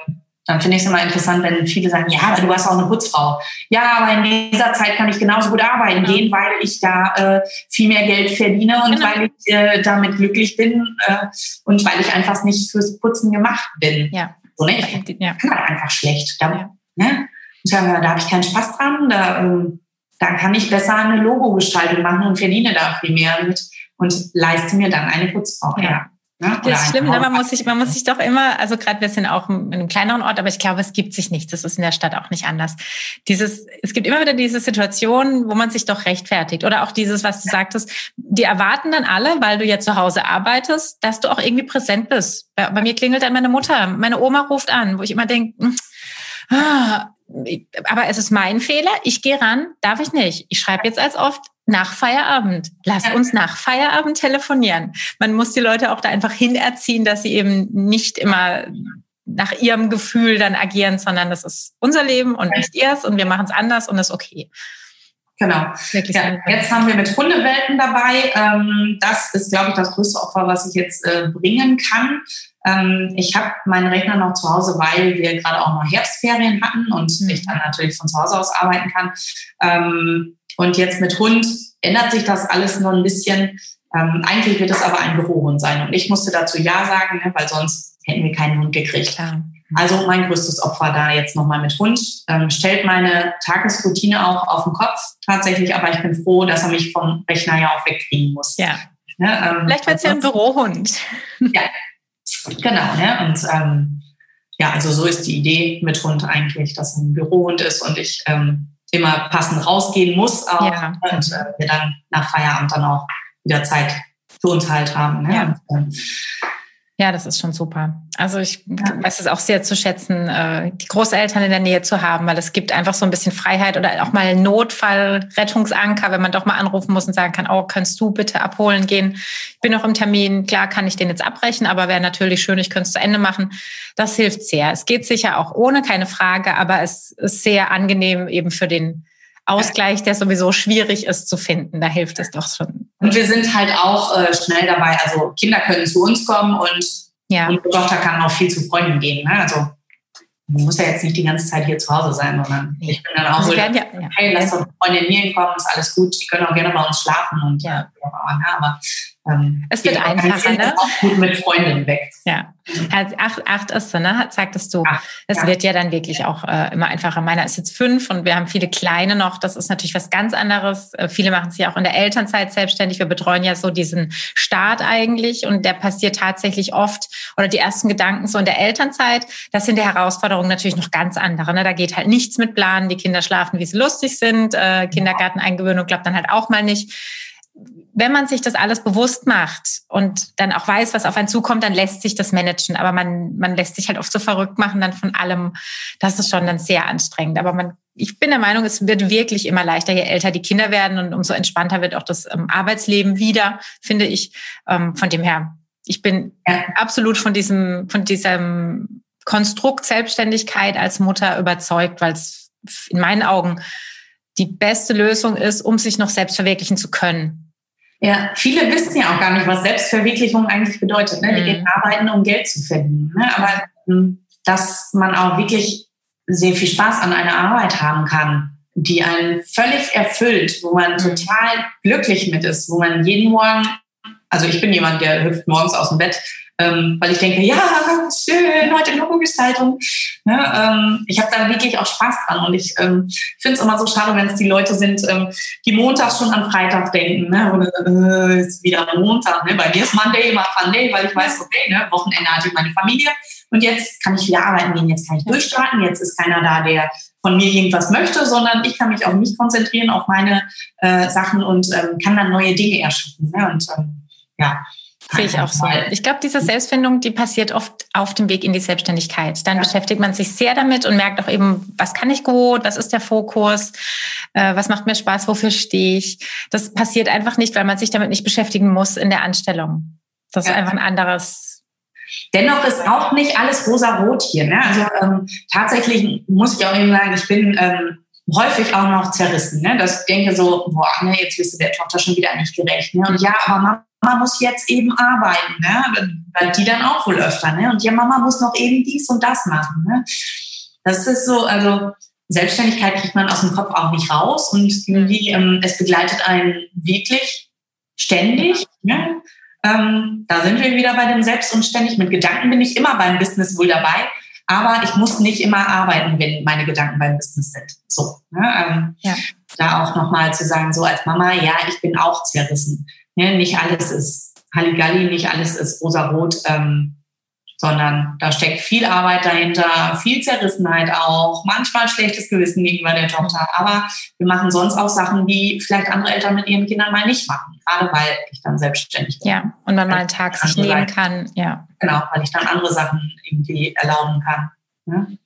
dann finde ich es immer interessant, wenn viele sagen, ja, aber du hast auch eine Putzfrau. Ja, aber in dieser Zeit kann ich genauso gut arbeiten ja. gehen, weil ich da äh, viel mehr Geld verdiene und genau. weil ich äh, damit glücklich bin äh, und weil ich einfach nicht fürs Putzen gemacht bin. Ja. So, ne? Ich ja. kann halt einfach schlecht. Da, ja. ne? da, da habe ich keinen Spaß dran. Da, ähm, da kann ich besser eine Logo-Gestaltung machen und verdiene da viel mehr mit und leiste mir dann eine Putzfrau. Ja. ja. Ne? Das ist schlimm, ne? man muss sich, man muss sich doch immer, also gerade wir sind auch in einem kleineren Ort, aber ich glaube, es gibt sich nichts. Das ist in der Stadt auch nicht anders. Dieses, es gibt immer wieder diese Situation, wo man sich doch rechtfertigt. Oder auch dieses, was du ja. sagtest, die erwarten dann alle, weil du ja zu Hause arbeitest, dass du auch irgendwie präsent bist. Bei, bei mir klingelt dann meine Mutter, meine Oma ruft an, wo ich immer denke, hm, ah, aber es ist mein Fehler, ich gehe ran, darf ich nicht. Ich schreibe jetzt als oft, nach Feierabend. Lass uns nach Feierabend telefonieren. Man muss die Leute auch da einfach hinerziehen, dass sie eben nicht immer nach ihrem Gefühl dann agieren, sondern das ist unser Leben und nicht ihrs und wir machen es anders und das ist okay. Genau. Ja, jetzt haben wir mit Hundewelpen dabei. Ähm, das ist, glaube ich, das größte Opfer, was ich jetzt äh, bringen kann. Ähm, ich habe meinen Rechner noch zu Hause, weil wir gerade auch noch Herbstferien hatten und mhm. ich dann natürlich von zu Hause aus arbeiten kann. Ähm, und jetzt mit Hund ändert sich das alles noch ein bisschen. eigentlich wird es aber ein Bürohund sein. Und ich musste dazu Ja sagen, ne, weil sonst hätten wir keinen Hund gekriegt. Klar. Also mein größtes Opfer da jetzt nochmal mit Hund. Ähm, stellt meine Tagesroutine auch auf den Kopf tatsächlich, aber ich bin froh, dass er mich vom Rechner ja auch wegkriegen muss. Ja. ja ähm, Vielleicht wird es ja ein Bürohund. Ja, genau. Ne? Und ähm, ja, also so ist die Idee mit Hund eigentlich, dass er ein Bürohund ist und ich ähm, immer passend rausgehen muss auch ja. und äh, wir dann nach Feierabend dann auch wieder Zeit für uns halt haben. Ne? Ja. Und, ähm, ja, das ist schon super. Also ich ja. weiß es auch sehr zu schätzen, äh, die Großeltern in der Nähe zu haben, weil es gibt einfach so ein bisschen Freiheit oder auch mal Notfall, Rettungsanker, wenn man doch mal anrufen muss und sagen kann, oh, kannst du bitte abholen gehen? Ich bin noch im Termin, klar kann ich den jetzt abbrechen, aber wäre natürlich schön, ich könnte es zu Ende machen. Das hilft sehr. Es geht sicher auch ohne, keine Frage, aber es ist sehr angenehm eben für den Ausgleich, der sowieso schwierig ist zu finden. Da hilft es doch schon. Und wir sind halt auch äh, schnell dabei. Also Kinder können zu uns kommen und ja. unsere Tochter kann auch viel zu Freunden gehen. Ne? Also man muss ja jetzt nicht die ganze Zeit hier zu Hause sein, sondern ich bin dann auch so, ja, ja. hey, lass doch Freunde mir kommen, ist alles gut, die können auch gerne bei uns schlafen und ja. aber ähm, es wird einfacher, ne? Auch gut mit Freundinnen weg. Ja. Acht, acht ist ne? Sagtest du. Ach, es ja. wird ja dann wirklich auch äh, immer einfacher. Meiner ist jetzt fünf und wir haben viele kleine noch. Das ist natürlich was ganz anderes. Äh, viele machen sich ja auch in der Elternzeit selbstständig. Wir betreuen ja so diesen Start eigentlich und der passiert tatsächlich oft oder die ersten Gedanken so in der Elternzeit. Das sind die Herausforderungen natürlich noch ganz andere. Ne? Da geht halt nichts mit Planen. Die Kinder schlafen, wie sie lustig sind. Äh, Kindergarteneingewöhnung klappt dann halt auch mal nicht wenn man sich das alles bewusst macht und dann auch weiß, was auf einen zukommt, dann lässt sich das managen. Aber man, man lässt sich halt oft so verrückt machen dann von allem. Das ist schon dann sehr anstrengend. Aber man, ich bin der Meinung, es wird wirklich immer leichter, je älter die Kinder werden und umso entspannter wird auch das ähm, Arbeitsleben wieder, finde ich. Ähm, von dem her, ich bin ja. absolut von diesem, von diesem Konstrukt Selbstständigkeit als Mutter überzeugt, weil es in meinen Augen die beste Lösung ist, um sich noch selbst verwirklichen zu können. Ja, viele wissen ja auch gar nicht, was Selbstverwirklichung eigentlich bedeutet. Ne? Die mhm. gehen arbeiten, um Geld zu verdienen. Ne? Aber hm, dass man auch wirklich sehr viel Spaß an einer Arbeit haben kann, die einen völlig erfüllt, wo man total glücklich mit ist, wo man jeden Morgen, also ich bin jemand, der hüpft morgens aus dem Bett ähm, weil ich denke, ja, schön, heute Logo-Gestaltung. Ja, ähm, ich habe da wirklich auch Spaß dran und ich ähm, finde es immer so schade, wenn es die Leute sind, ähm, die montags schon an Freitag denken. Ne? Oder äh, ist wieder Montag. Ne? Bei mir ist Monday immer Funday, weil ich weiß, okay, ne? Wochenende hatte ich meine Familie und jetzt kann ich wieder arbeiten gehen, jetzt kann ich durchstarten, jetzt ist keiner da, der von mir irgendwas möchte, sondern ich kann mich auf mich konzentrieren, auf meine äh, Sachen und ähm, kann dann neue Dinge erschaffen. Ne? Und ähm, ja, Sehe ich auch so. Ich glaube, diese Selbstfindung, die passiert oft auf dem Weg in die Selbstständigkeit. Dann ja. beschäftigt man sich sehr damit und merkt auch eben, was kann ich gut, was ist der Fokus, äh, was macht mir Spaß, wofür stehe ich. Das passiert einfach nicht, weil man sich damit nicht beschäftigen muss in der Anstellung. Das ja. ist einfach ein anderes. Dennoch ist auch nicht alles rosa-rot hier. Ne? Also ähm, tatsächlich muss ich auch eben sagen, ich bin ähm, häufig auch noch zerrissen. Ne? Das denke so, boah, ne, jetzt wirst du der Tochter schon wieder nicht gerecht. Ne? Und ja, aber Mama Mama muss jetzt eben arbeiten, ne? weil die dann auch wohl öfter. Ne? Und ja, Mama muss noch eben dies und das machen. Ne? Das ist so, also Selbstständigkeit kriegt man aus dem Kopf auch nicht raus und irgendwie, ähm, es begleitet einen wirklich ständig. Ne? Ähm, da sind wir wieder bei dem Selbst und ständig. Mit Gedanken bin ich immer beim Business wohl dabei, aber ich muss nicht immer arbeiten, wenn meine Gedanken beim Business sind. So, ne? ähm, ja. da auch nochmal zu sagen, so als Mama, ja, ich bin auch zerrissen. Ne? Nicht alles ist Halligalli, nicht alles ist rosa-rot, ähm, sondern da steckt viel Arbeit dahinter, viel Zerrissenheit auch, manchmal schlechtes Gewissen gegenüber der Tochter. Aber wir machen sonst auch Sachen, die vielleicht andere Eltern mit ihren Kindern mal nicht machen, gerade weil ich dann selbstständig bin. Ja, und dann mal einen Tag sich nehmen kann. Ja. Genau, weil ich dann andere Sachen irgendwie erlauben kann. Ne?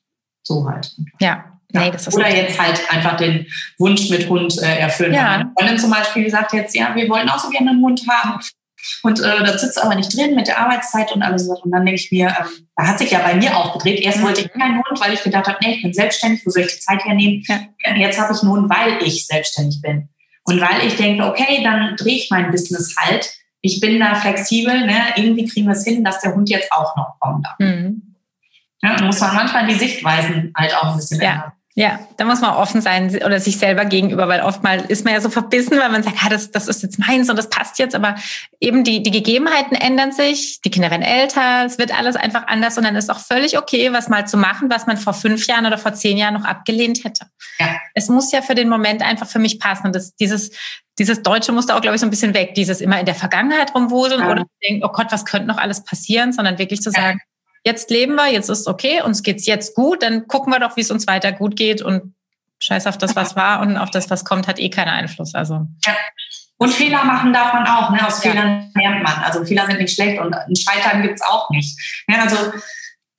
So halt. Ja, Nee, das ist Oder jetzt halt einfach den Wunsch mit Hund äh, erfüllen. Ja. Meine Freundin zum Beispiel sagt jetzt, ja, wir wollen auch so gerne einen Hund haben. Und äh, das sitzt aber nicht drin mit der Arbeitszeit und alles. Und dann denke ich mir, ähm, da hat sich ja bei mir auch gedreht. Erst wollte ich keinen Hund, weil ich gedacht habe, nee, ich bin selbstständig, wo soll ich die Zeit hernehmen? Ja. Jetzt habe ich einen Hund, weil ich selbstständig bin. Und weil ich denke, okay, dann drehe ich mein Business halt. Ich bin da flexibel, ne? irgendwie kriegen wir es hin, dass der Hund jetzt auch noch kommen darf. Mhm. Ja, muss man manchmal die Sichtweisen halt auch ein bisschen ja. ändern. Ja, da muss man offen sein oder sich selber gegenüber, weil oftmal ist man ja so verbissen, weil man sagt, ah, das, das ist jetzt meins und das passt jetzt, aber eben die, die Gegebenheiten ändern sich, die Kinder werden älter, es wird alles einfach anders und dann ist auch völlig okay, was mal zu machen, was man vor fünf Jahren oder vor zehn Jahren noch abgelehnt hätte. Ja. Es muss ja für den Moment einfach für mich passen und das, dieses, dieses Deutsche muss da auch, glaube ich, so ein bisschen weg, dieses immer in der Vergangenheit rumwuseln ja. oder denken, oh Gott, was könnte noch alles passieren, sondern wirklich zu sagen, jetzt leben wir, jetzt ist okay, uns geht's jetzt gut, dann gucken wir doch, wie es uns weiter gut geht und scheiß auf das, was war und auf das, was kommt, hat eh keinen Einfluss. Also. Ja. Und Fehler machen darf man auch. Ne? Aus ja. Fehlern lernt man. Also Fehler sind nicht schlecht und ein Scheitern gibt's auch nicht. Ja, also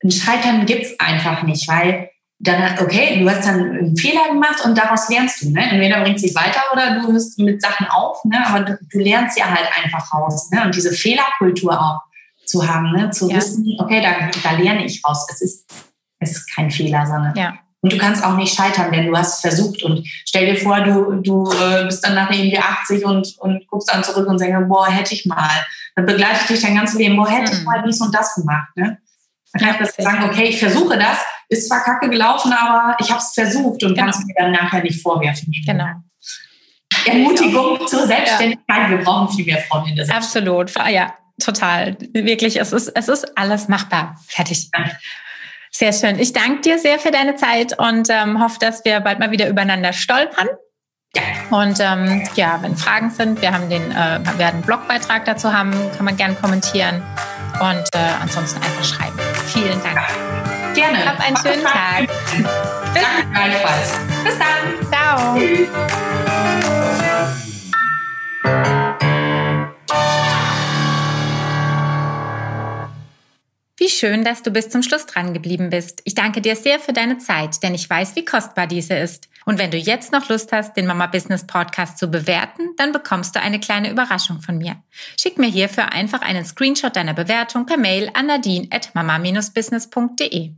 ein Scheitern gibt's einfach nicht, weil dann, okay, du hast dann einen Fehler gemacht und daraus lernst du. Ne? Entweder bringt sich weiter oder du hörst mit Sachen auf, ne? aber du, du lernst ja halt einfach raus. Ne? Und diese Fehlerkultur auch zu haben, ne? zu ja. wissen, okay, da, da lerne ich raus. Es ist, es ist kein Fehler, sondern. Ja. Und du kannst auch nicht scheitern, denn du hast versucht. Und stell dir vor, du, du äh, bist dann nachher irgendwie 80 und, und guckst dann zurück und denkst, boah, hätte ich mal. Dann begleitet dich dein ganzes Leben, boah, hätte mhm. ich mal dies und das gemacht. Ne? Dann kann ich das sagen, okay, ich versuche das, ist zwar kacke gelaufen, aber ich habe es versucht und genau. kannst mir dann nachher nicht vorwerfen. Genau. Ermutigung zur Selbstständigkeit. Wir brauchen viel mehr Frauen in der Selbstständigkeit. Absolut, ja total. Wirklich, es ist, es ist alles machbar. Fertig. Sehr schön. Ich danke dir sehr für deine Zeit und ähm, hoffe, dass wir bald mal wieder übereinander stolpern. Und ähm, ja, wenn Fragen sind, wir haben den, äh, werden einen Blogbeitrag dazu haben, kann man gerne kommentieren und äh, ansonsten einfach schreiben. Vielen Dank. Gerne. Hab einen schönen Tag. Danke gleichfalls. Bis dann. Ciao. Tschüss. Wie schön, dass du bis zum Schluss dran geblieben bist. Ich danke dir sehr für deine Zeit, denn ich weiß, wie kostbar diese ist. Und wenn du jetzt noch Lust hast, den Mama Business Podcast zu bewerten, dann bekommst du eine kleine Überraschung von mir. Schick mir hierfür einfach einen Screenshot deiner Bewertung per Mail an nadine at mama-business.de.